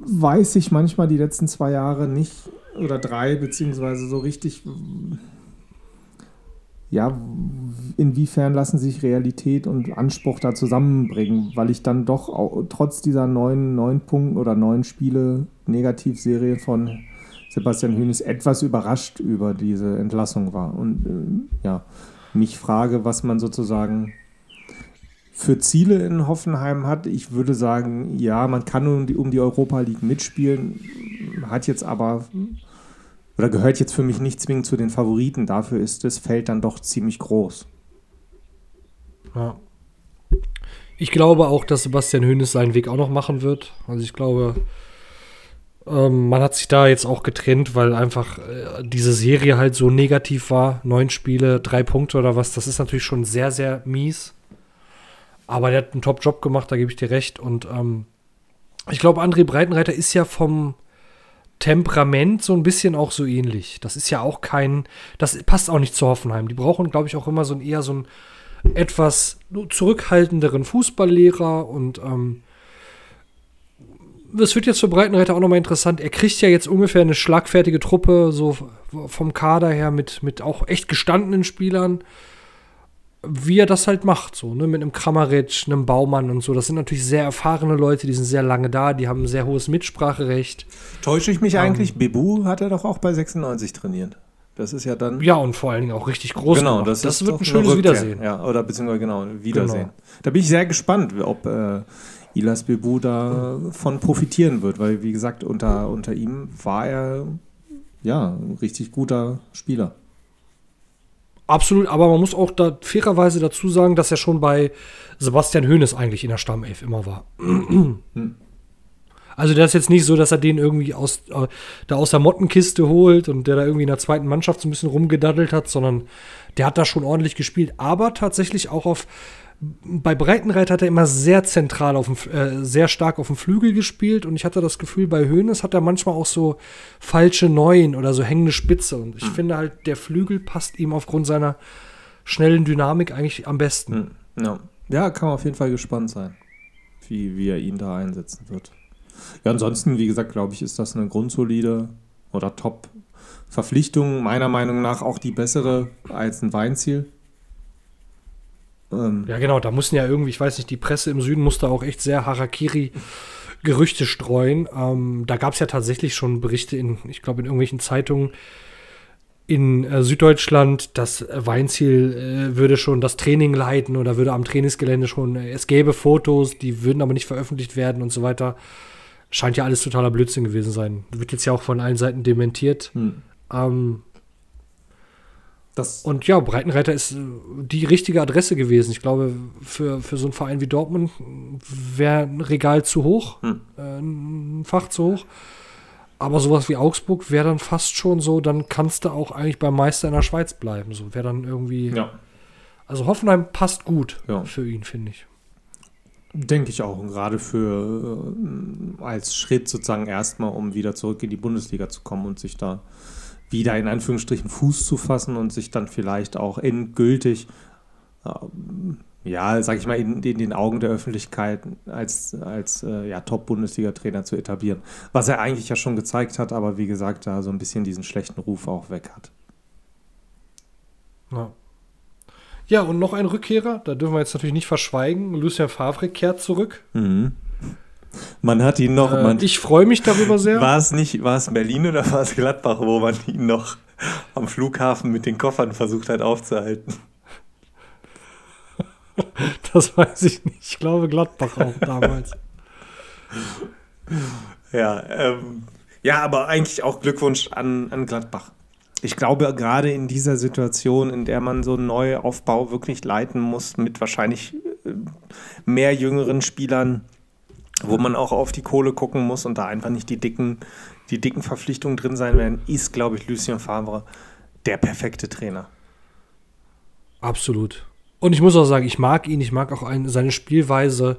weiß ich manchmal die letzten zwei Jahre nicht oder drei, beziehungsweise so richtig, ja, inwiefern lassen sich Realität und Anspruch da zusammenbringen, weil ich dann doch auch, trotz dieser neun, neun Punkten oder neun Spiele Negativserie von Sebastian Hönes etwas überrascht über diese Entlassung war und äh, ja, mich frage, was man sozusagen für Ziele in Hoffenheim hat. Ich würde sagen, ja, man kann um die, um die Europa League mitspielen, hat jetzt aber oder gehört jetzt für mich nicht zwingend zu den Favoriten. Dafür ist das Feld dann doch ziemlich groß. Ja. Ich glaube auch, dass Sebastian Hönes seinen Weg auch noch machen wird. Also ich glaube, ähm, man hat sich da jetzt auch getrennt, weil einfach äh, diese Serie halt so negativ war. Neun Spiele, drei Punkte oder was. Das ist natürlich schon sehr, sehr mies. Aber der hat einen Top-Job gemacht, da gebe ich dir recht. Und ähm, ich glaube, André Breitenreiter ist ja vom Temperament so ein bisschen auch so ähnlich. Das ist ja auch kein, das passt auch nicht zu Hoffenheim. Die brauchen, glaube ich, auch immer so ein eher so ein etwas zurückhaltenderen Fußballlehrer und ähm, es wird jetzt für Breitenreiter auch nochmal interessant. Er kriegt ja jetzt ungefähr eine schlagfertige Truppe, so vom Kader her mit, mit auch echt gestandenen Spielern wie er das halt macht, so, ne, mit einem Kramaric, einem Baumann und so. Das sind natürlich sehr erfahrene Leute, die sind sehr lange da, die haben ein sehr hohes Mitspracherecht. Täusche ich mich eigentlich? Bebu hat er doch auch bei 96 trainiert. Das ist ja dann. Ja, und vor allen Dingen auch richtig groß. Genau, gemacht. das, das wird ein schönes. Wiedersehen. Ja, oder beziehungsweise genau, Wiedersehen. Genau. Da bin ich sehr gespannt, ob äh, Ilas Bebu davon profitieren wird, weil wie gesagt, unter, unter ihm war er ja ein richtig guter Spieler. Absolut, aber man muss auch da fairerweise dazu sagen, dass er schon bei Sebastian Hoeneß eigentlich in der Stammelf immer war. Also der ist jetzt nicht so, dass er den irgendwie aus, äh, da aus der Mottenkiste holt und der da irgendwie in der zweiten Mannschaft so ein bisschen rumgedaddelt hat, sondern der hat da schon ordentlich gespielt. Aber tatsächlich auch auf bei Breitenreiter hat er immer sehr zentral auf dem, äh, sehr stark auf dem Flügel gespielt und ich hatte das Gefühl, bei Hoeneß hat er manchmal auch so falsche Neuen oder so hängende Spitze und ich finde halt, der Flügel passt ihm aufgrund seiner schnellen Dynamik eigentlich am besten. Hm, Ja. ja, kann man auf jeden Fall gespannt sein, wie, wie er ihn da einsetzen wird. Ja, ansonsten, wie gesagt, glaube ich, ist das eine grundsolide oder Top-Verpflichtung. Meiner Meinung nach auch die bessere als ein Weinziel. Ähm, Ja, genau, da mussten ja irgendwie, ich weiß nicht, die Presse im Süden musste auch echt sehr Harakiri Gerüchte streuen. Ähm, da gab es ja tatsächlich schon Berichte in, ich glaube, in irgendwelchen Zeitungen in äh, Süddeutschland, dass Weinziel äh, würde schon das Training leiten oder würde am Trainingsgelände schon, äh, es gäbe Fotos, die würden aber nicht veröffentlicht werden und so weiter. Scheint ja alles totaler Blödsinn gewesen sein. Wird jetzt ja auch von allen Seiten dementiert. hm. Ähm, das, und ja, Breitenreiter ist äh, die richtige Adresse gewesen. Ich glaube, für, für so einen Verein wie Dortmund wäre ein Regal zu hoch, Hm. äh, ein Fach zu hoch. Aber sowas wie Augsburg wäre dann fast schon so, dann kannst du auch eigentlich beim Meister in der Schweiz bleiben. So wäre dann irgendwie. ja, Also Hoffenheim passt gut Ja. für ihn, finde ich. denke ich auch. Und gerade für äh, als Schritt sozusagen erstmal, um wieder zurück in die Bundesliga zu kommen und sich da wieder in Anführungsstrichen Fuß zu fassen und sich dann vielleicht auch endgültig, ähm, ja, sag ich mal, in, in den Augen der Öffentlichkeit als, als äh, ja, Top-Bundesliga-Trainer zu etablieren. Was er eigentlich ja schon gezeigt hat, aber wie gesagt, da so ein bisschen diesen schlechten Ruf auch weg hat. Ja. ja, und noch ein Rückkehrer, da dürfen wir jetzt natürlich nicht verschweigen. Lucien Favre kehrt zurück. Man hat ihn noch, Äh, ich freue mich darüber sehr. War es nicht, war es Berlin oder war es Gladbach, wo man ihn noch am Flughafen mit den Koffern versucht hat aufzuhalten? Das weiß ich nicht. Ich glaube Gladbach auch damals. Ja, ähm, ja, aber eigentlich auch Glückwunsch an, an Gladbach. Ich glaube, gerade in dieser Situation, in der man so einen Neuaufbau wirklich leiten muss, mit wahrscheinlich äh, mehr jüngeren Spielern, wo man auch auf die Kohle gucken muss und da einfach nicht die dicken, die dicken Verpflichtungen drin sein werden, ist, glaube ich, Lucien Favre der perfekte Trainer. Absolut. Und ich muss auch sagen, ich mag ihn, ich mag auch ein, seine Spielweise.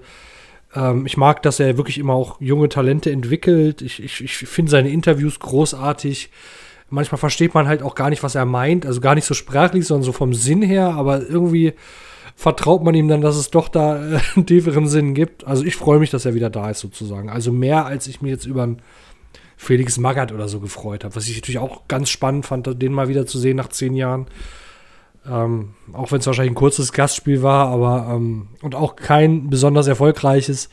Ähm, ich mag, dass er wirklich immer auch junge Talente entwickelt. Ich, ich, ich finde seine Interviews großartig. Manchmal versteht man halt auch gar nicht, was er meint. Also gar nicht so sprachlich, sondern so vom Sinn her. Aber irgendwie vertraut man ihm dann, dass es doch da äh, einen tieferen Sinn gibt. Also ich freue mich, dass er wieder da ist, sozusagen. Also mehr, als ich mir jetzt über einen Felix Magath oder so gefreut habe. Was ich natürlich auch ganz spannend fand, den mal wieder zu sehen nach zehn Jahren. Ähm, auch wenn es wahrscheinlich ein kurzes Gastspiel war, aber ähm, und auch kein besonders erfolgreiches.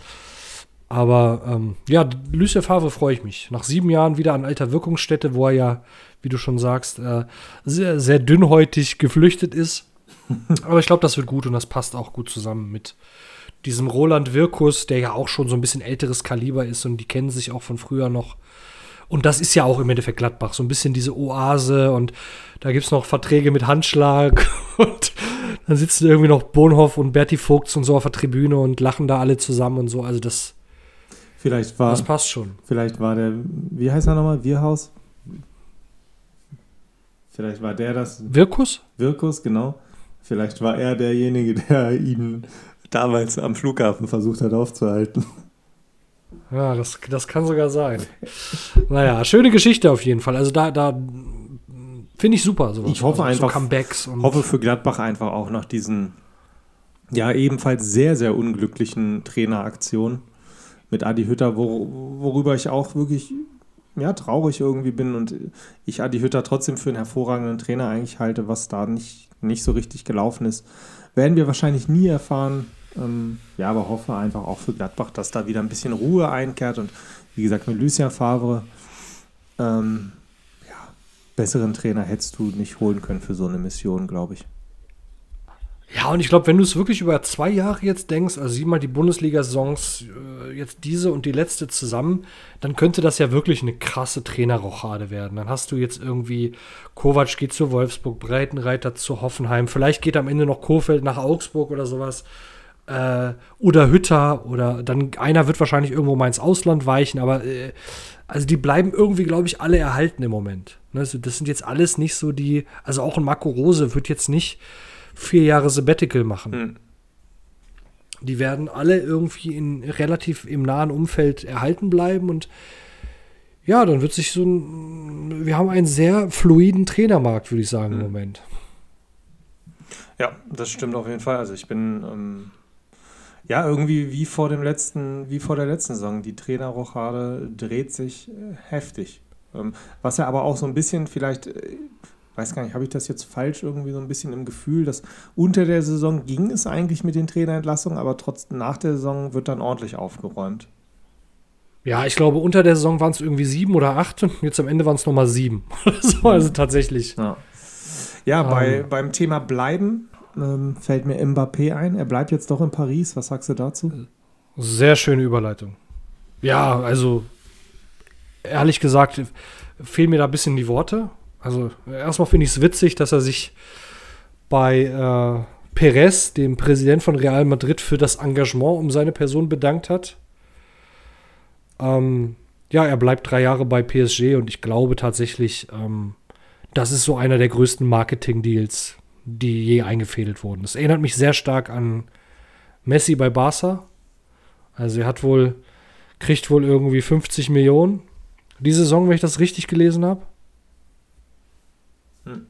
Aber ähm, ja, Lucien Favre freue ich mich. Nach sieben Jahren wieder an alter Wirkungsstätte, wo er ja, wie du schon sagst, äh, sehr, sehr dünnhäutig geflüchtet ist. aber ich glaube, das wird gut und das passt auch gut zusammen mit diesem Roland Wirkus, der ja auch schon so ein bisschen älteres Kaliber ist und die kennen sich auch von früher noch. Und das ist ja auch im Endeffekt Gladbach, so ein bisschen diese Oase und da gibt es noch Verträge mit Handschlag und dann sitzen irgendwie noch Bonhoff und Berti Vogts und so auf der Tribüne und lachen da alle zusammen und so. Also das, vielleicht war, das passt schon. Vielleicht war der, wie heißt er nochmal, Wirhaus? Vielleicht war der das. Wirkus? Wirkus, genau. Vielleicht war er derjenige, der ihn damals am Flughafen versucht hat aufzuhalten. Ja, das, das kann sogar sein. Naja, schöne Geschichte auf jeden Fall. Also da, da finde ich super. Sowas. Ich hoffe also, einfach, so Comebacks und hoffe für Gladbach einfach auch nach diesen ja ebenfalls sehr, sehr unglücklichen Traineraktionen mit Adi Hütter, wor worüber ich auch wirklich ja, traurig irgendwie bin und ich Adi Hütter trotzdem für einen hervorragenden Trainer eigentlich halte, was da nicht, nicht so richtig gelaufen ist. Werden wir wahrscheinlich nie erfahren. Ähm, ja, aber hoffe einfach auch für Gladbach, dass da wieder ein bisschen Ruhe einkehrt und wie gesagt mit Lucien Favre ähm, ja, besseren Trainer hättest du nicht holen können für so eine Mission, glaube ich. Ja, und ich glaube, wenn du es wirklich über zwei Jahre jetzt denkst, also sieh mal die Bundesliga-Saisons, äh, jetzt diese und die letzte zusammen, dann könnte das ja wirklich eine krasse Trainerrochade werden. Dann hast du jetzt irgendwie, Kovac geht zu Wolfsburg, Breitenreiter zu Hoffenheim, vielleicht geht am Ende noch Kofeld nach Augsburg oder sowas äh, oder Hütter oder dann einer wird wahrscheinlich irgendwo mal ins Ausland weichen, aber äh, also die bleiben irgendwie, glaube ich, alle erhalten im Moment. Ne? Also das sind jetzt alles nicht so die, also auch ein Marco Rose wird jetzt nicht vier Jahre Sabbatical machen. Hm. Die werden alle irgendwie in relativ im nahen Umfeld erhalten bleiben und ja, dann wird sich so ein, wir haben einen sehr fluiden Trainermarkt, würde ich sagen, hm. im Moment. Ja, das stimmt auf jeden Fall. Also ich bin ähm ja, irgendwie wie vor dem letzten, wie vor der letzten Saison. Die Trainerrochade dreht sich äh, heftig. Ähm, was ja aber auch so ein bisschen vielleicht, äh, weiß gar nicht, habe ich das jetzt falsch irgendwie so ein bisschen im Gefühl, dass unter der Saison ging es eigentlich mit den Trainerentlassungen, aber trotzdem nach der Saison wird dann ordentlich aufgeräumt. Ja, ich glaube, unter der Saison waren es irgendwie sieben oder acht und jetzt am Ende waren es nochmal sieben. so, also tatsächlich. Ja, ja bei, um. Ähm. beim Thema Bleiben ähm, fällt mir Mbappé ein. Er bleibt jetzt doch in Paris. Was sagst du dazu? Sehr schöne Überleitung. Ja, also ehrlich gesagt fehlen mir da ein bisschen die Worte. Also erstmal finde ich es witzig, dass er sich bei äh, Perez, dem Präsident von Real Madrid, für das Engagement um seine Person bedankt hat. Ähm, ja, er bleibt drei Jahre bei PSG und ich glaube tatsächlich, ähm, das ist so einer der größten Marketing-Deals, die je eingefädelt wurden. Das erinnert mich sehr stark an Messi bei Barca. Also er hat wohl, kriegt wohl irgendwie 50 Millionen. Die Saison, wenn ich das richtig gelesen habe. Hm.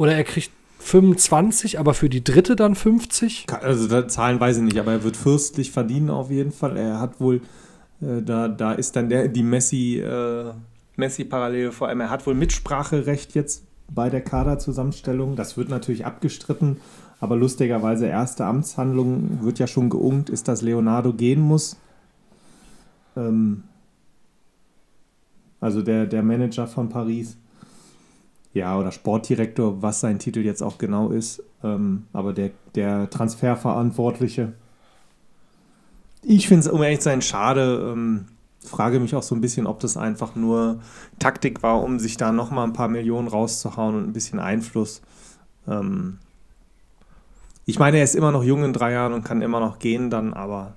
Oder er kriegt 25, aber für die dritte dann 50? Also da, Zahlen weiß ich nicht, aber er wird fürstlich verdienen auf jeden Fall. Er hat wohl, äh, da, da ist dann der, die Messi, äh, Messi-Parallele vor allem. Er hat wohl Mitspracherecht jetzt bei der Kaderzusammenstellung. Das wird natürlich abgestritten, aber lustigerweise erste Amtshandlung wird ja schon geungt, ist, dass Leonardo gehen muss. Ähm, also der, der Manager von Paris. Ja, oder Sportdirektor, was sein Titel jetzt auch genau ist. Ähm, aber der, der Transferverantwortliche. Ich finde es, um ehrlich zu sein, schade. Ähm, frage mich auch so ein bisschen, ob das einfach nur Taktik war, um sich da nochmal ein paar Millionen rauszuhauen und ein bisschen Einfluss. Ähm ich meine, er ist immer noch jung in drei Jahren und kann immer noch gehen dann, aber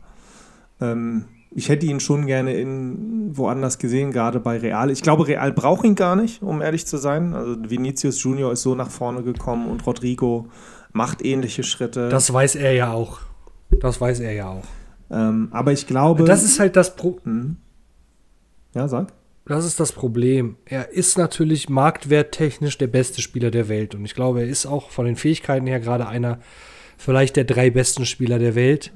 ähm, ich hätte ihn schon gerne in woanders gesehen, gerade bei Real. Ich glaube, Real braucht ihn gar nicht, um ehrlich zu sein. Also Vinicius Junior ist so nach vorne gekommen und Rodrigo macht ähnliche Schritte. Das weiß er ja auch. Das weiß er ja auch. Ähm, aber ich glaube. Das ist halt das Pro hm? Ja, sag. Das ist das Problem. Er ist natürlich marktwerttechnisch der beste Spieler der Welt. Und ich glaube, er ist auch von den Fähigkeiten her gerade einer vielleicht der drei besten Spieler der Welt.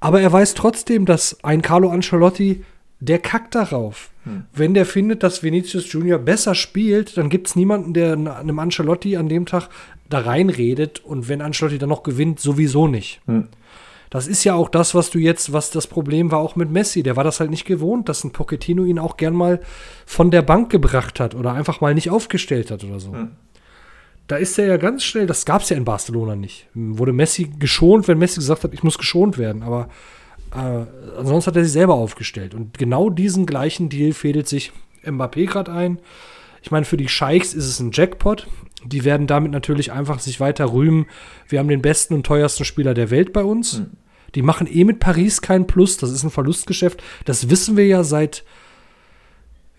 Aber er weiß trotzdem, dass ein Carlo Ancelotti, der kackt darauf. Hm. Wenn der findet, dass Vinicius Junior besser spielt, dann gibt es niemanden, der einem Ancelotti an dem Tag da reinredet. Und wenn Ancelotti dann noch gewinnt, sowieso nicht. Hm. Das ist ja auch das, was du jetzt, was das Problem war auch mit Messi. Der war das halt nicht gewohnt, dass ein Pochettino ihn auch gern mal von der Bank gebracht hat oder einfach mal nicht aufgestellt hat oder so. Hm. Da ist er ja ganz schnell, das gab es ja in Barcelona nicht. Wurde Messi geschont, wenn Messi gesagt hat, ich muss geschont werden. Aber äh, ansonsten hat er sich selber aufgestellt. Und genau diesen gleichen Deal fädelt sich Mbappé gerade ein. Ich meine, für die Scheichs ist es ein Jackpot. Die werden damit natürlich einfach sich weiter rühmen. Wir haben den besten und teuersten Spieler der Welt bei uns. Mhm. Die machen eh mit Paris keinen Plus. Das ist ein Verlustgeschäft. Das wissen wir ja seit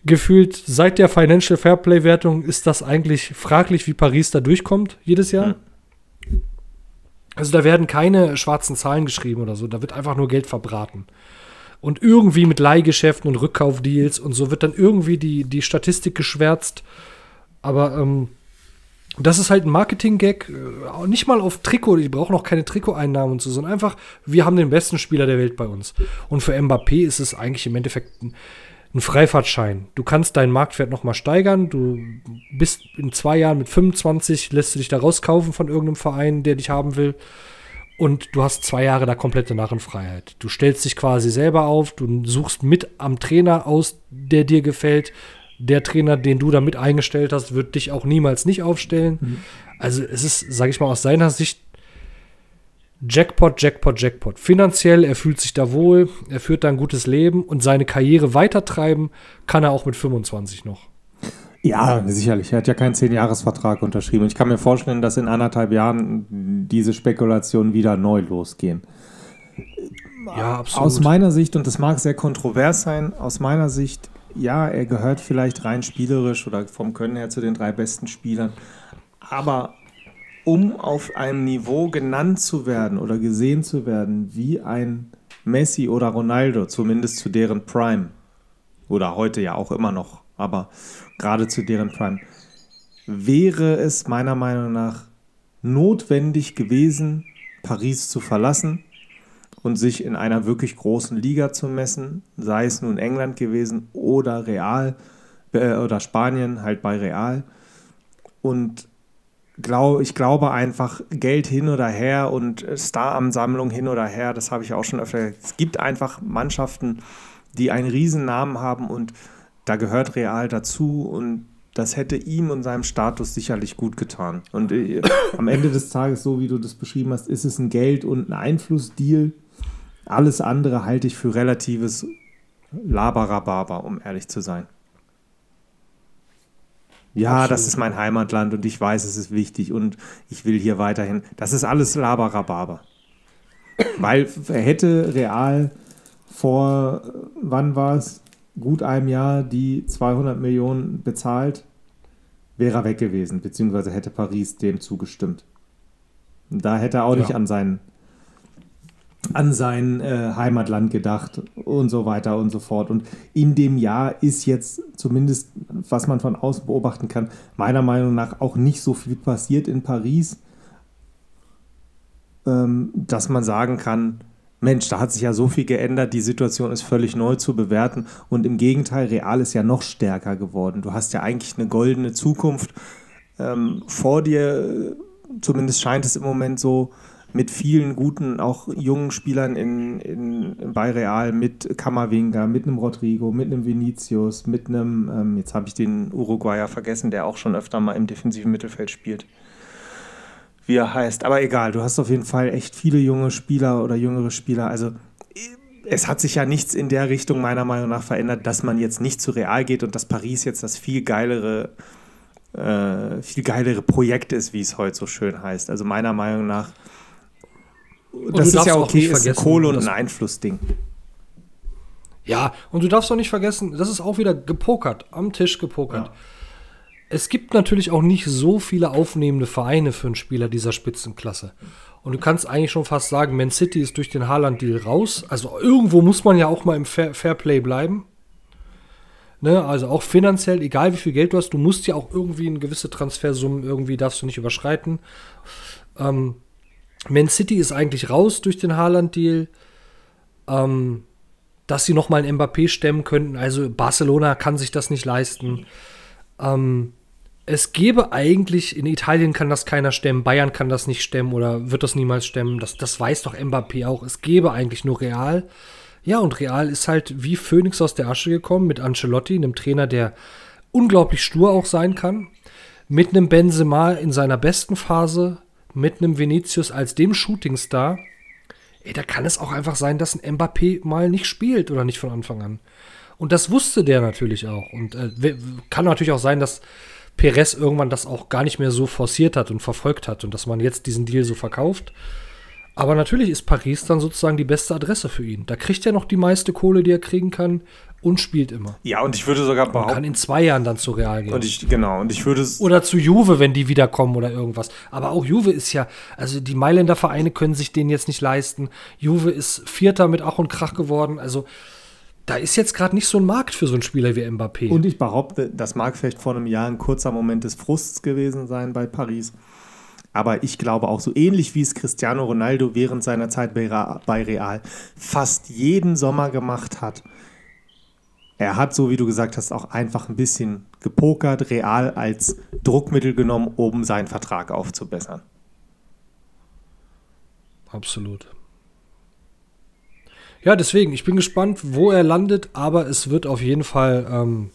gefühlt, seit der Financial Fairplay-Wertung ist das eigentlich fraglich, wie Paris da durchkommt jedes Jahr. Mhm. Also da werden keine schwarzen Zahlen geschrieben oder so. Da wird einfach nur Geld verbraten. Und irgendwie mit Leihgeschäften und Rückkaufdeals und so wird dann irgendwie die, die Statistik geschwärzt. Aber ähm, das ist halt ein Marketing-Gag, äh, nicht mal auf Trikot, die brauchen auch keine Trikoteinnahmen und so, sondern einfach, wir haben den besten Spieler der Welt bei uns. Und für Mbappé ist es eigentlich im Endeffekt ein, ein Freifahrtschein. Du kannst deinen Marktwert nochmal steigern, du bist in zwei Jahren mit 25, lässt du dich da rauskaufen von irgendeinem Verein, der dich haben will. Und du hast zwei Jahre da komplette Narrenfreiheit. Du stellst dich quasi selber auf, du suchst mit am Trainer aus, der dir gefällt der Trainer, den du da mit eingestellt hast, wird dich auch niemals nicht aufstellen. Mhm. Also es ist, sage ich mal, aus seiner Sicht Jackpot, Jackpot, Jackpot. Finanziell, er fühlt sich da wohl, er führt da ein gutes Leben und seine Karriere weitertreiben kann er auch mit 25 noch. Ja, sicherlich. Er hat ja keinen 10-Jahres-Vertrag unterschrieben. Ich kann mir vorstellen, dass in anderthalb Jahren diese Spekulationen wieder neu losgehen. Ja, absolut. Aus meiner Sicht, und das mag sehr kontrovers sein, aus meiner Sicht ja, er gehört vielleicht rein spielerisch oder vom Können her zu den drei besten Spielern. Aber um auf einem Niveau genannt zu werden oder gesehen zu werden wie ein Messi oder Ronaldo, zumindest zu deren Prime, oder heute ja auch immer noch, aber gerade zu deren Prime, wäre es meiner Meinung nach notwendig gewesen, Paris zu verlassen und sich in einer wirklich großen Liga zu messen, sei es nun England gewesen oder Real äh, oder Spanien, halt bei Real. Und glaub, ich glaube einfach, Geld hin oder her und Star-Ansammlung hin oder her, das habe ich auch schon öfter gesagt. Es gibt einfach Mannschaften, die einen riesen Namen haben und da gehört Real dazu und das hätte ihm und seinem Status sicherlich gut getan. Und äh, am Ende des Tages, so wie du das beschrieben hast, ist es ein Geld- und ein Einflussdeal. Alles andere halte ich für relatives Labarababa, um ehrlich zu sein. Ja, Absolut. das ist mein Heimatland und ich weiß, es ist wichtig und ich will hier weiterhin. Das ist alles Labarababa. Weil er hätte real vor, wann war es, gut einem Jahr die 200 Millionen bezahlt, wäre er weg gewesen, beziehungsweise hätte Paris dem zugestimmt. Da hätte er auch ja. nicht an seinen an sein äh, Heimatland gedacht und so weiter und so fort. Und in dem Jahr ist jetzt zumindest, was man von außen beobachten kann, meiner Meinung nach auch nicht so viel passiert in Paris, ähm, dass man sagen kann, Mensch, da hat sich ja so viel geändert, die Situation ist völlig neu zu bewerten und im Gegenteil, Real ist ja noch stärker geworden. Du hast ja eigentlich eine goldene Zukunft ähm, vor dir, zumindest scheint es im Moment so, mit vielen guten, auch jungen Spielern in, in, bei Real, mit Kammerwinger, mit einem Rodrigo, mit einem Vinicius, mit einem, ähm, jetzt habe ich den Uruguayer vergessen, der auch schon öfter mal im defensiven Mittelfeld spielt. Wie er heißt. Aber egal, du hast auf jeden Fall echt viele junge Spieler oder jüngere Spieler. Also es hat sich ja nichts in der Richtung meiner Meinung nach verändert, dass man jetzt nicht zu Real geht und dass Paris jetzt das viel geilere, äh, viel geilere Projekt ist, wie es heute so schön heißt. Also meiner Meinung nach, das ist ja okay, ist ein Kohle- und ein Einflussding. Ja, und du darfst auch nicht vergessen, das ist auch wieder gepokert, am Tisch gepokert. Ja. Es gibt natürlich auch nicht so viele aufnehmende Vereine für einen Spieler dieser Spitzenklasse. Und du kannst eigentlich schon fast sagen, Man City ist durch den Haaland-Deal raus. Also irgendwo muss man ja auch mal im Fair Fairplay bleiben. Ne, also auch finanziell, egal wie viel Geld du hast, du musst ja auch irgendwie eine gewisse Transfersummen irgendwie darfst du nicht überschreiten. Ähm, Man City ist eigentlich raus durch den Haaland-Deal. Ähm, dass sie noch mal einen Mbappé stemmen könnten. Also Barcelona kann sich das nicht leisten. Ähm, es gäbe eigentlich, in Italien kann das keiner stemmen, Bayern kann das nicht stemmen oder wird das niemals stemmen. Das, das weiß doch Mbappé auch. Es gäbe eigentlich nur Real. Ja, und Real ist halt wie Phoenix aus der Asche gekommen mit Ancelotti, einem Trainer, der unglaublich stur auch sein kann. Mit einem Benzema in seiner besten Phase, mit einem Vinicius als dem Shootingstar. Ey, da kann es auch einfach sein, dass ein Mbappé mal nicht spielt oder nicht von Anfang an. Und das wusste der natürlich auch. Und äh, kann natürlich auch sein, dass Perez irgendwann das auch gar nicht mehr so forciert hat und verfolgt hat und dass man jetzt diesen Deal so verkauft. Aber natürlich ist Paris dann sozusagen die beste Adresse für ihn. Da kriegt er noch die meiste Kohle, die er kriegen kann und spielt immer. Ja, und ich würde sogar behaupten. kann in zwei Jahren dann zu Real gehen. Und ich, genau, und ich würde Oder zu Juve, wenn die wiederkommen oder irgendwas. Aber auch Juve ist ja, also die Mailänder Vereine können sich den jetzt nicht leisten. Juve ist Vierter mit Ach und Krach geworden. Also da ist jetzt gerade nicht so ein Markt für so einen Spieler wie Mbappé. Und ich behaupte, das mag vielleicht vor einem Jahr ein kurzer Moment des Frusts gewesen sein bei Paris. Aber ich glaube auch so ähnlich wie es Cristiano Ronaldo während seiner Zeit bei Real fast jeden Sommer gemacht hat. Er hat, so wie du gesagt hast, auch einfach ein bisschen gepokert, Real als Druckmittel genommen, um seinen Vertrag aufzubessern. Absolut. Ja, deswegen, ich bin gespannt, wo er landet, aber es wird auf jeden Fall, ähm,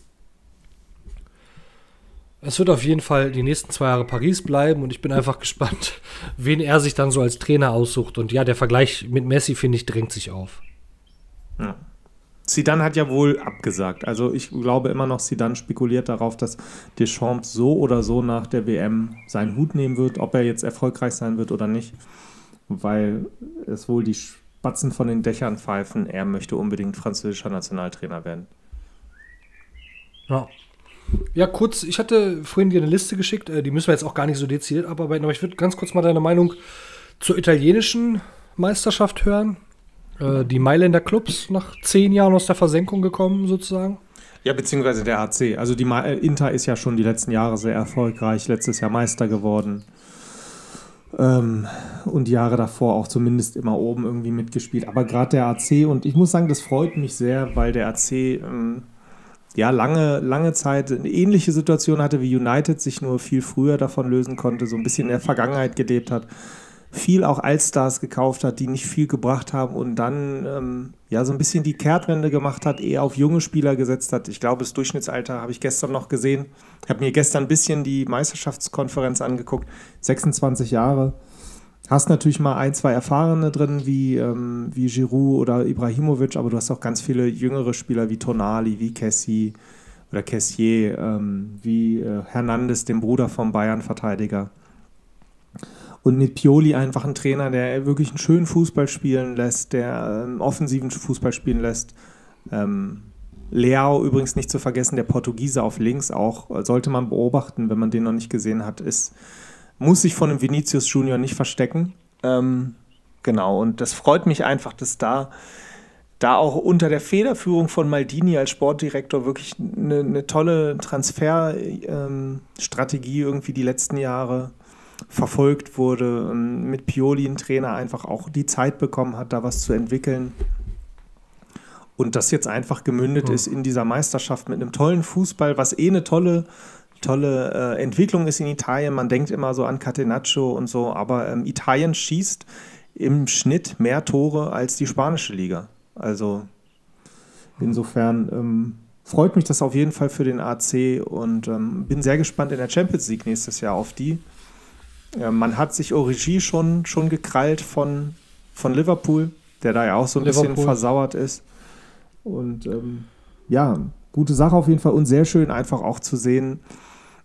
es wird auf jeden Fall die nächsten zwei Jahre Paris bleiben und ich bin einfach gespannt, wen er sich dann so als Trainer aussucht. Und ja, der Vergleich mit Messi, finde ich, drängt sich auf. Ja. Zidane hat ja wohl abgesagt. Also ich glaube immer noch, Zidane spekuliert darauf, dass Deschamps so oder so nach der WM seinen Hut nehmen wird, ob er jetzt erfolgreich sein wird oder nicht. Weil es wohl die Batzen von den Dächern pfeifen, er möchte unbedingt französischer Nationaltrainer werden. Ja. Ja, kurz, ich hatte vorhin dir eine Liste geschickt, äh, die müssen wir jetzt auch gar nicht so dezidiert abarbeiten, aber ich würde ganz kurz mal deine Meinung zur italienischen Meisterschaft hören. Äh, die Mailänder Clubs nach zehn Jahren aus der Versenkung gekommen, sozusagen. Ja, beziehungsweise der AC. Also die Ma Inter ist ja schon die letzten Jahre sehr erfolgreich, letztes Jahr Meister geworden. Ähm, und die Jahre davor auch zumindest immer oben irgendwie mitgespielt. Aber gerade der AC, und ich muss sagen, das freut mich sehr, weil der AC ähm, ja lange, lange Zeit eine ähnliche Situation hatte wie United, sich nur viel früher davon lösen konnte, so ein bisschen in der Vergangenheit gelebt hat viel auch Allstars gekauft hat, die nicht viel gebracht haben und dann ähm, ja so ein bisschen die Kehrtwende gemacht hat, eher auf junge Spieler gesetzt hat. Ich glaube, das Durchschnittsalter habe ich gestern noch gesehen. Ich habe mir gestern ein bisschen die Meisterschaftskonferenz angeguckt. 26 Jahre. Hast natürlich mal ein, zwei Erfahrene drin, wie, ähm, wie Giroud oder Ibrahimovic, aber du hast auch ganz viele jüngere Spieler wie Tonali, wie Kessi oder Kessier, ähm, wie äh, Hernandez, dem Bruder vom Bayern-Verteidiger. Und mit Pioli einfach ein Trainer, der wirklich einen schönen Fußball spielen lässt, der ähm, offensiven Fußball spielen lässt. Ähm, Leao übrigens nicht zu vergessen, der Portugiese auf links auch, sollte man beobachten, wenn man den noch nicht gesehen hat, ist, muss sich von dem Vinicius Junior nicht verstecken. Ähm, genau, und das freut mich einfach, dass da, da auch unter der Federführung von Maldini als Sportdirektor wirklich eine, eine tolle Transferstrategie ähm, irgendwie die letzten Jahre verfolgt wurde, ähm, mit Pioli ein Trainer einfach auch die Zeit bekommen hat, da was zu entwickeln. Und das jetzt einfach gemündet mhm. ist in dieser Meisterschaft mit einem tollen Fußball, was eh eine tolle, tolle äh, Entwicklung ist in Italien. Man denkt immer so an Catenaccio und so, aber ähm, Italien schießt im Schnitt mehr Tore als die spanische Liga. Also insofern ähm, freut mich das auf jeden Fall für den AC und ähm, bin sehr gespannt in der Champions League nächstes Jahr auf die. Ja, man hat sich Origi schon, schon gekrallt von, von Liverpool. der da ja auch so ein bisschen Liverpool. versauert ist. Und ähm, ja, gute Sache auf jeden Fall und sehr schön einfach auch zu sehen,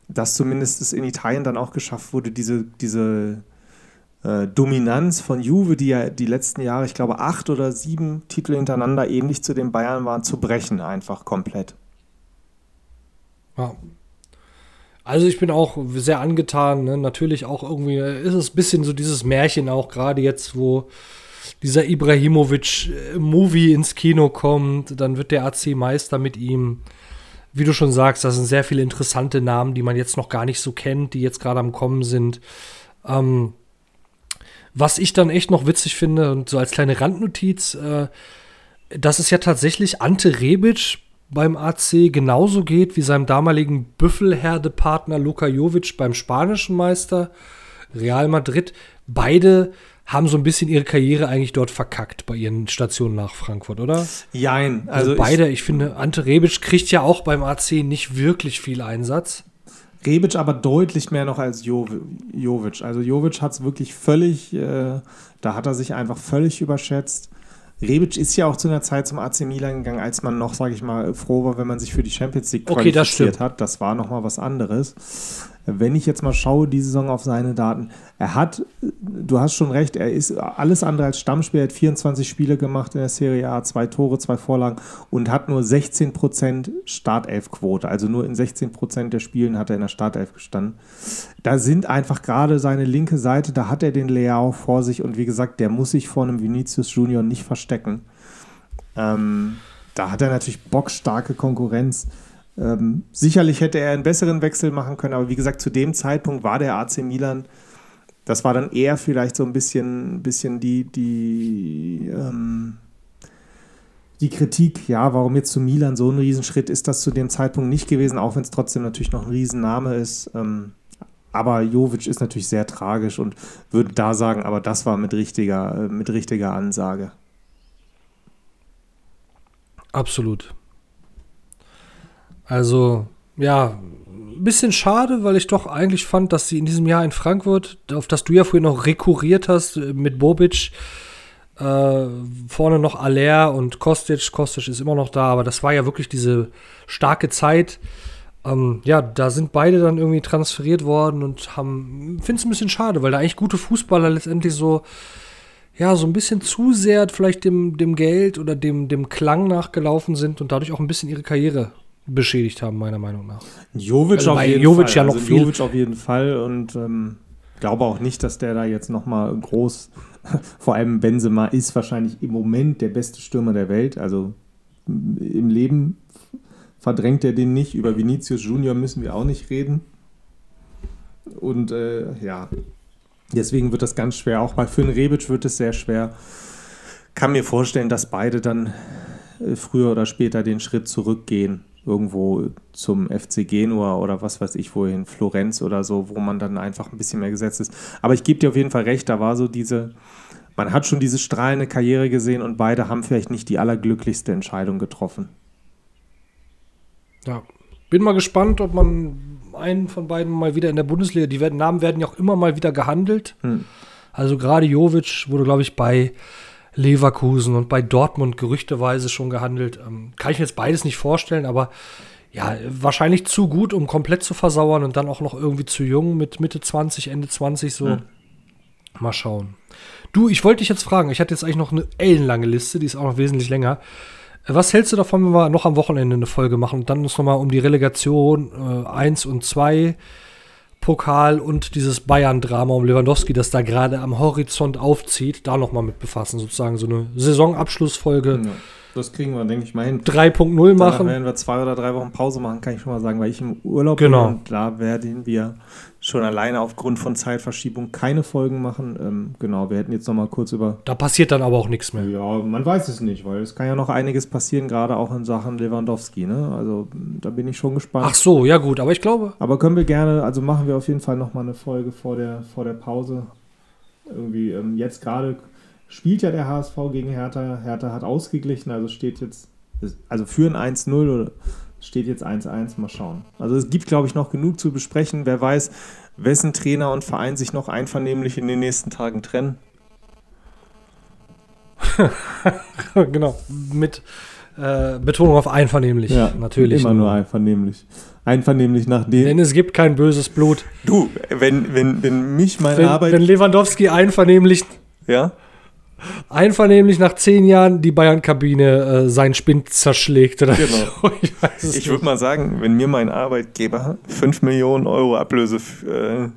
dass zumindest es in Italien dann auch geschafft wurde, diese, diese äh, Dominanz von Juve, die ja die letzten Jahre, ich glaube, acht oder sieben Titel hintereinander ähnlich zu den Bayern waren, zu brechen einfach komplett. Ja. Also ich bin auch sehr angetan. Ne? Natürlich auch irgendwie ist es ein bisschen so dieses Märchen auch gerade jetzt, wo dieser Ibrahimovic-Movie ins Kino kommt, dann wird der AC Meister mit ihm. Wie du schon sagst, das sind sehr viele interessante Namen, die man jetzt noch gar nicht so kennt, die jetzt gerade am Kommen sind. Ähm, was ich dann echt noch witzig finde, und so als kleine Randnotiz, äh, dass es ja tatsächlich Ante Rebic beim AC genauso geht wie seinem damaligen Büffelherdepartner Luka Jovic beim spanischen Meister Real Madrid. Beide haben so ein bisschen ihre Karriere eigentlich dort verkackt bei ihren Stationen nach Frankfurt, oder? Jein. Also, Also, beide, ich, finde, Ante Rebic kriegt ja auch beim AC nicht wirklich viel Einsatz. Ich, Rebic aber deutlich mehr noch als Jo- Jovic. Also Jovic hat es wirklich völlig, äh, da hat er sich einfach völlig überschätzt. Rebic ist ja auch zu einer Zeit zum AC Milan gegangen, als man noch, sage ich mal, froh war, wenn man sich für die Champions League Okay, das qualifiziert hat. Das war nochmal was anderes. Wenn ich jetzt mal schaue, die Saison auf seine Daten, er hat, du hast schon recht, er ist alles andere als Stammspieler, er hat 24 Spiele gemacht in der Serie A, zwei Tore, zwei Vorlagen und hat nur 16% Startelfquote. Also nur in 16% der Spielen hat er in der Startelf gestanden. Da sind einfach gerade seine linke Seite, da hat er den Leao vor sich und wie gesagt, der muss sich vor einem Vinicius Junior nicht verstecken. Ähm, da hat er natürlich bockstarke Konkurrenz. Ähm, sicherlich hätte er einen besseren Wechsel machen können, aber wie gesagt, zu dem Zeitpunkt war der AC Milan, das war dann eher vielleicht so ein bisschen, bisschen die, die, ähm, die Kritik, ja, warum jetzt zu Milan so ein Riesenschritt ist das zu dem Zeitpunkt nicht gewesen, auch wenn es trotzdem natürlich noch ein Riesenname ist. Ähm, aber Jovic ist natürlich sehr tragisch und würde da sagen, aber das war mit richtiger, äh, mit richtiger Ansage. Absolut. Also, ja, ein bisschen schade, weil ich doch eigentlich fand, dass sie in diesem Jahr in Frankfurt, auf das du ja vorhin noch rekurriert hast, äh, mit Bobic, äh, vorne noch Aller und Kostic. Kostic ist immer noch da, aber das war ja wirklich diese starke Zeit. Ähm, ja, da sind beide dann irgendwie transferiert worden und haben, finde es ein bisschen schade, weil da eigentlich gute Fußballer letztendlich so, ja, so ein bisschen zu sehr vielleicht dem, dem Geld oder dem, dem Klang nachgelaufen sind und dadurch auch ein bisschen ihre Karriere beschädigt haben, meiner Meinung nach. Jovic Also auf jeden Jovic Fall. ja noch also viel. Jovic auf jeden Fall und ähm, glaube auch nicht, dass der da jetzt nochmal groß, vor allem Benzema ist wahrscheinlich im Moment der beste Stürmer der Welt. Also m- im Leben verdrängt er den nicht. Über Vinicius Junior müssen wir auch nicht reden. Und äh, ja, deswegen wird das ganz schwer. Auch bei Finn Rebic wird es sehr schwer. Kann mir vorstellen, dass beide dann äh, früher oder später den Schritt zurückgehen. Irgendwo zum FC Genua oder was weiß ich wohin, Florenz oder so, wo man dann einfach ein bisschen mehr gesetzt ist. Aber ich gebe dir auf jeden Fall recht, da war so diese, man hat schon diese strahlende Karriere gesehen und beide haben vielleicht nicht die allerglücklichste Entscheidung getroffen. Ja. Bin mal gespannt, ob man einen von beiden mal wieder in der Bundesliga, die werden, Namen werden ja auch immer mal wieder gehandelt. Hm. Also gerade Jovic wurde, glaube ich, bei Leverkusen und bei Dortmund gerüchteweise schon gehandelt. Ähm, kann ich mir jetzt beides nicht vorstellen, aber ja, wahrscheinlich zu gut, um komplett zu versauern und dann auch noch irgendwie zu jung mit Mitte 20, Ende 20 so. Hm. Mal schauen. Du, ich wollte dich jetzt fragen, ich hatte jetzt eigentlich noch eine ellenlange Liste, die ist auch noch wesentlich länger. Äh, Was hältst du davon, wenn wir noch am Wochenende eine Folge machen und dann uns nochmal um die Relegation äh, 1 und 2 Pokal und dieses Bayern-Drama um Lewandowski, das da gerade am Horizont aufzieht, da nochmal mit befassen, sozusagen so eine Saisonabschlussfolge. Ja, das kriegen wir, denke ich mal hin. 3.0 Danach machen. werden wir zwei oder drei Wochen Pause machen, kann ich schon mal sagen, weil ich im Urlaub Genau. bin und da werden wir schon alleine aufgrund von Zeitverschiebung keine Folgen machen. Ähm, genau, wir hätten jetzt noch mal kurz über Da passiert dann aber auch nichts mehr. Ja, man weiß es nicht, weil es kann ja noch einiges passieren, gerade auch in Sachen Lewandowski. Ne? Also da bin ich schon gespannt. Ach so, ja gut, aber ich glaube, Aber können wir gerne, also machen wir auf jeden Fall noch mal eine Folge vor der, vor der Pause. Irgendwie ähm, jetzt gerade spielt ja der HSV gegen Hertha. Hertha hat ausgeglichen, also steht jetzt, also führen 1-0 oder steht jetzt 1-1. Mal schauen. Also es gibt, glaube ich, noch genug zu besprechen. Wer weiß, wessen Trainer und Verein sich noch einvernehmlich in den nächsten Tagen trennen. genau. Mit äh, Betonung auf einvernehmlich. Ja, natürlich. Immer nur einvernehmlich. Einvernehmlich nach dem. Denn es gibt kein böses Blut. Du, wenn, wenn, wenn mich meine Wenn, Arbeit. wenn Lewandowski einvernehmlich, ja? Einvernehmlich nach zehn Jahren die Bayern-Kabine äh, seinen Spind zerschlägt. Oder Genau. so. Ich Ich würde mal sagen, wenn mir mein Arbeitgeber 5 Millionen Euro Ablöse äh,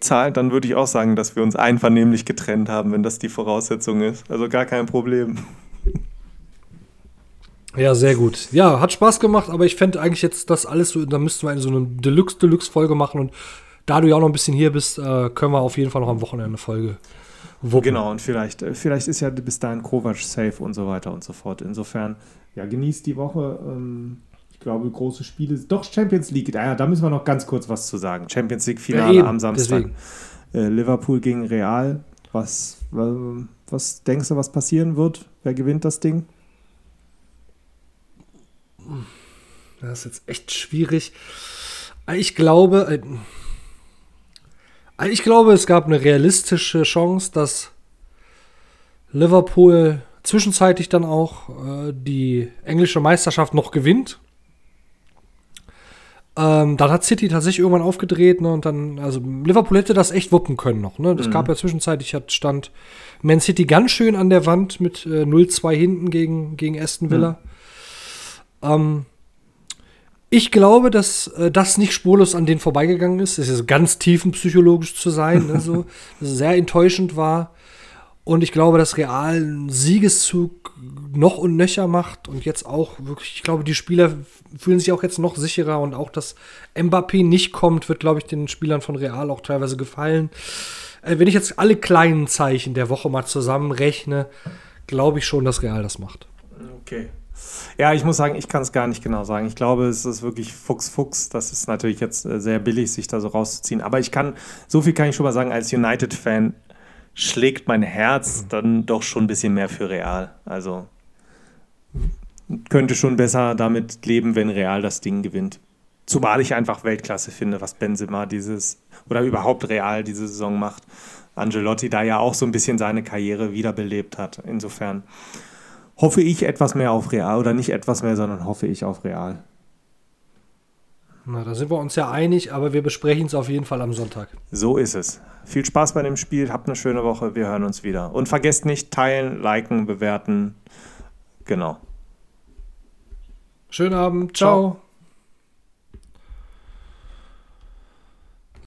zahlt, dann würde ich auch sagen, dass wir uns einvernehmlich getrennt haben, wenn das die Voraussetzung ist. Also gar kein Problem. Ja, sehr gut. Ja, hat Spaß gemacht, aber ich fände eigentlich jetzt das alles so, da müssten wir eine, so eine Deluxe-Deluxe-Folge machen und da du ja auch noch ein bisschen hier bist, äh, können wir auf jeden Fall noch am Wochenende eine Folge wuppen. Genau, und vielleicht, äh, vielleicht ist ja bis dahin Kovac safe und so weiter und so fort. Insofern, ja, genießt die Woche. Ähm, ich glaube, große Spiele. Doch, Champions League. Ja, da müssen wir noch ganz kurz was zu sagen. Champions League-Finale Ja, am Samstag. Äh, Liverpool gegen Real. Was, was, was denkst du, was passieren wird? Wer gewinnt das Ding? Das ist jetzt echt schwierig. Ich glaube, äh, ich glaube, es gab eine realistische Chance, dass Liverpool zwischenzeitlich dann auch äh, die englische Meisterschaft noch gewinnt. Ähm, dann hat City tatsächlich irgendwann aufgedreht, ne, und dann, also Liverpool hätte das echt wuppen können noch, ne? Das gab ja zwischenzeitlich, hat stand Man City ganz schön an der Wand mit äh, 0-2 hinten gegen, gegen Aston Villa. Ähm, ich glaube, dass äh, das nicht spurlos an denen vorbeigegangen ist. Das ist ganz tiefenpsychologisch zu sein, ne, so, dass es sehr enttäuschend war. Und ich glaube, dass Real einen Siegeszug noch und nöcher macht und jetzt auch wirklich, ich glaube, die Spieler fühlen sich auch jetzt noch sicherer und auch, dass Mbappé nicht kommt, wird, glaube ich, den Spielern von Real auch teilweise gefallen. Äh, wenn ich jetzt alle kleinen Zeichen der Woche mal zusammenrechne, glaube ich schon, dass Real das macht. Okay. Ja, ich muss sagen, ich kann es gar nicht genau sagen. Ich glaube, es ist wirklich Fuchs-Fuchs. Das ist natürlich jetzt äh, sehr billig, sich da so rauszuziehen. Aber ich kann, so viel kann ich schon mal sagen, als United-Fan schlägt mein Herz dann doch schon ein bisschen mehr für Real. Also könnte schon besser damit leben, wenn Real das Ding gewinnt. Zumal ich einfach Weltklasse finde, was Benzema dieses oder überhaupt Real diese Saison macht. Angelotti da ja auch so ein bisschen seine Karriere wiederbelebt hat. Insofern hoffe ich etwas mehr auf Real oder nicht etwas mehr, sondern hoffe ich auf Real. Na, da sind wir uns ja einig, aber wir besprechen es auf jeden Fall am Sonntag. So ist es. Viel Spaß bei dem Spiel, habt eine schöne Woche, wir hören uns wieder. Und vergesst nicht, teilen, liken, bewerten. Genau. Schönen Abend. Ciao. Ciao.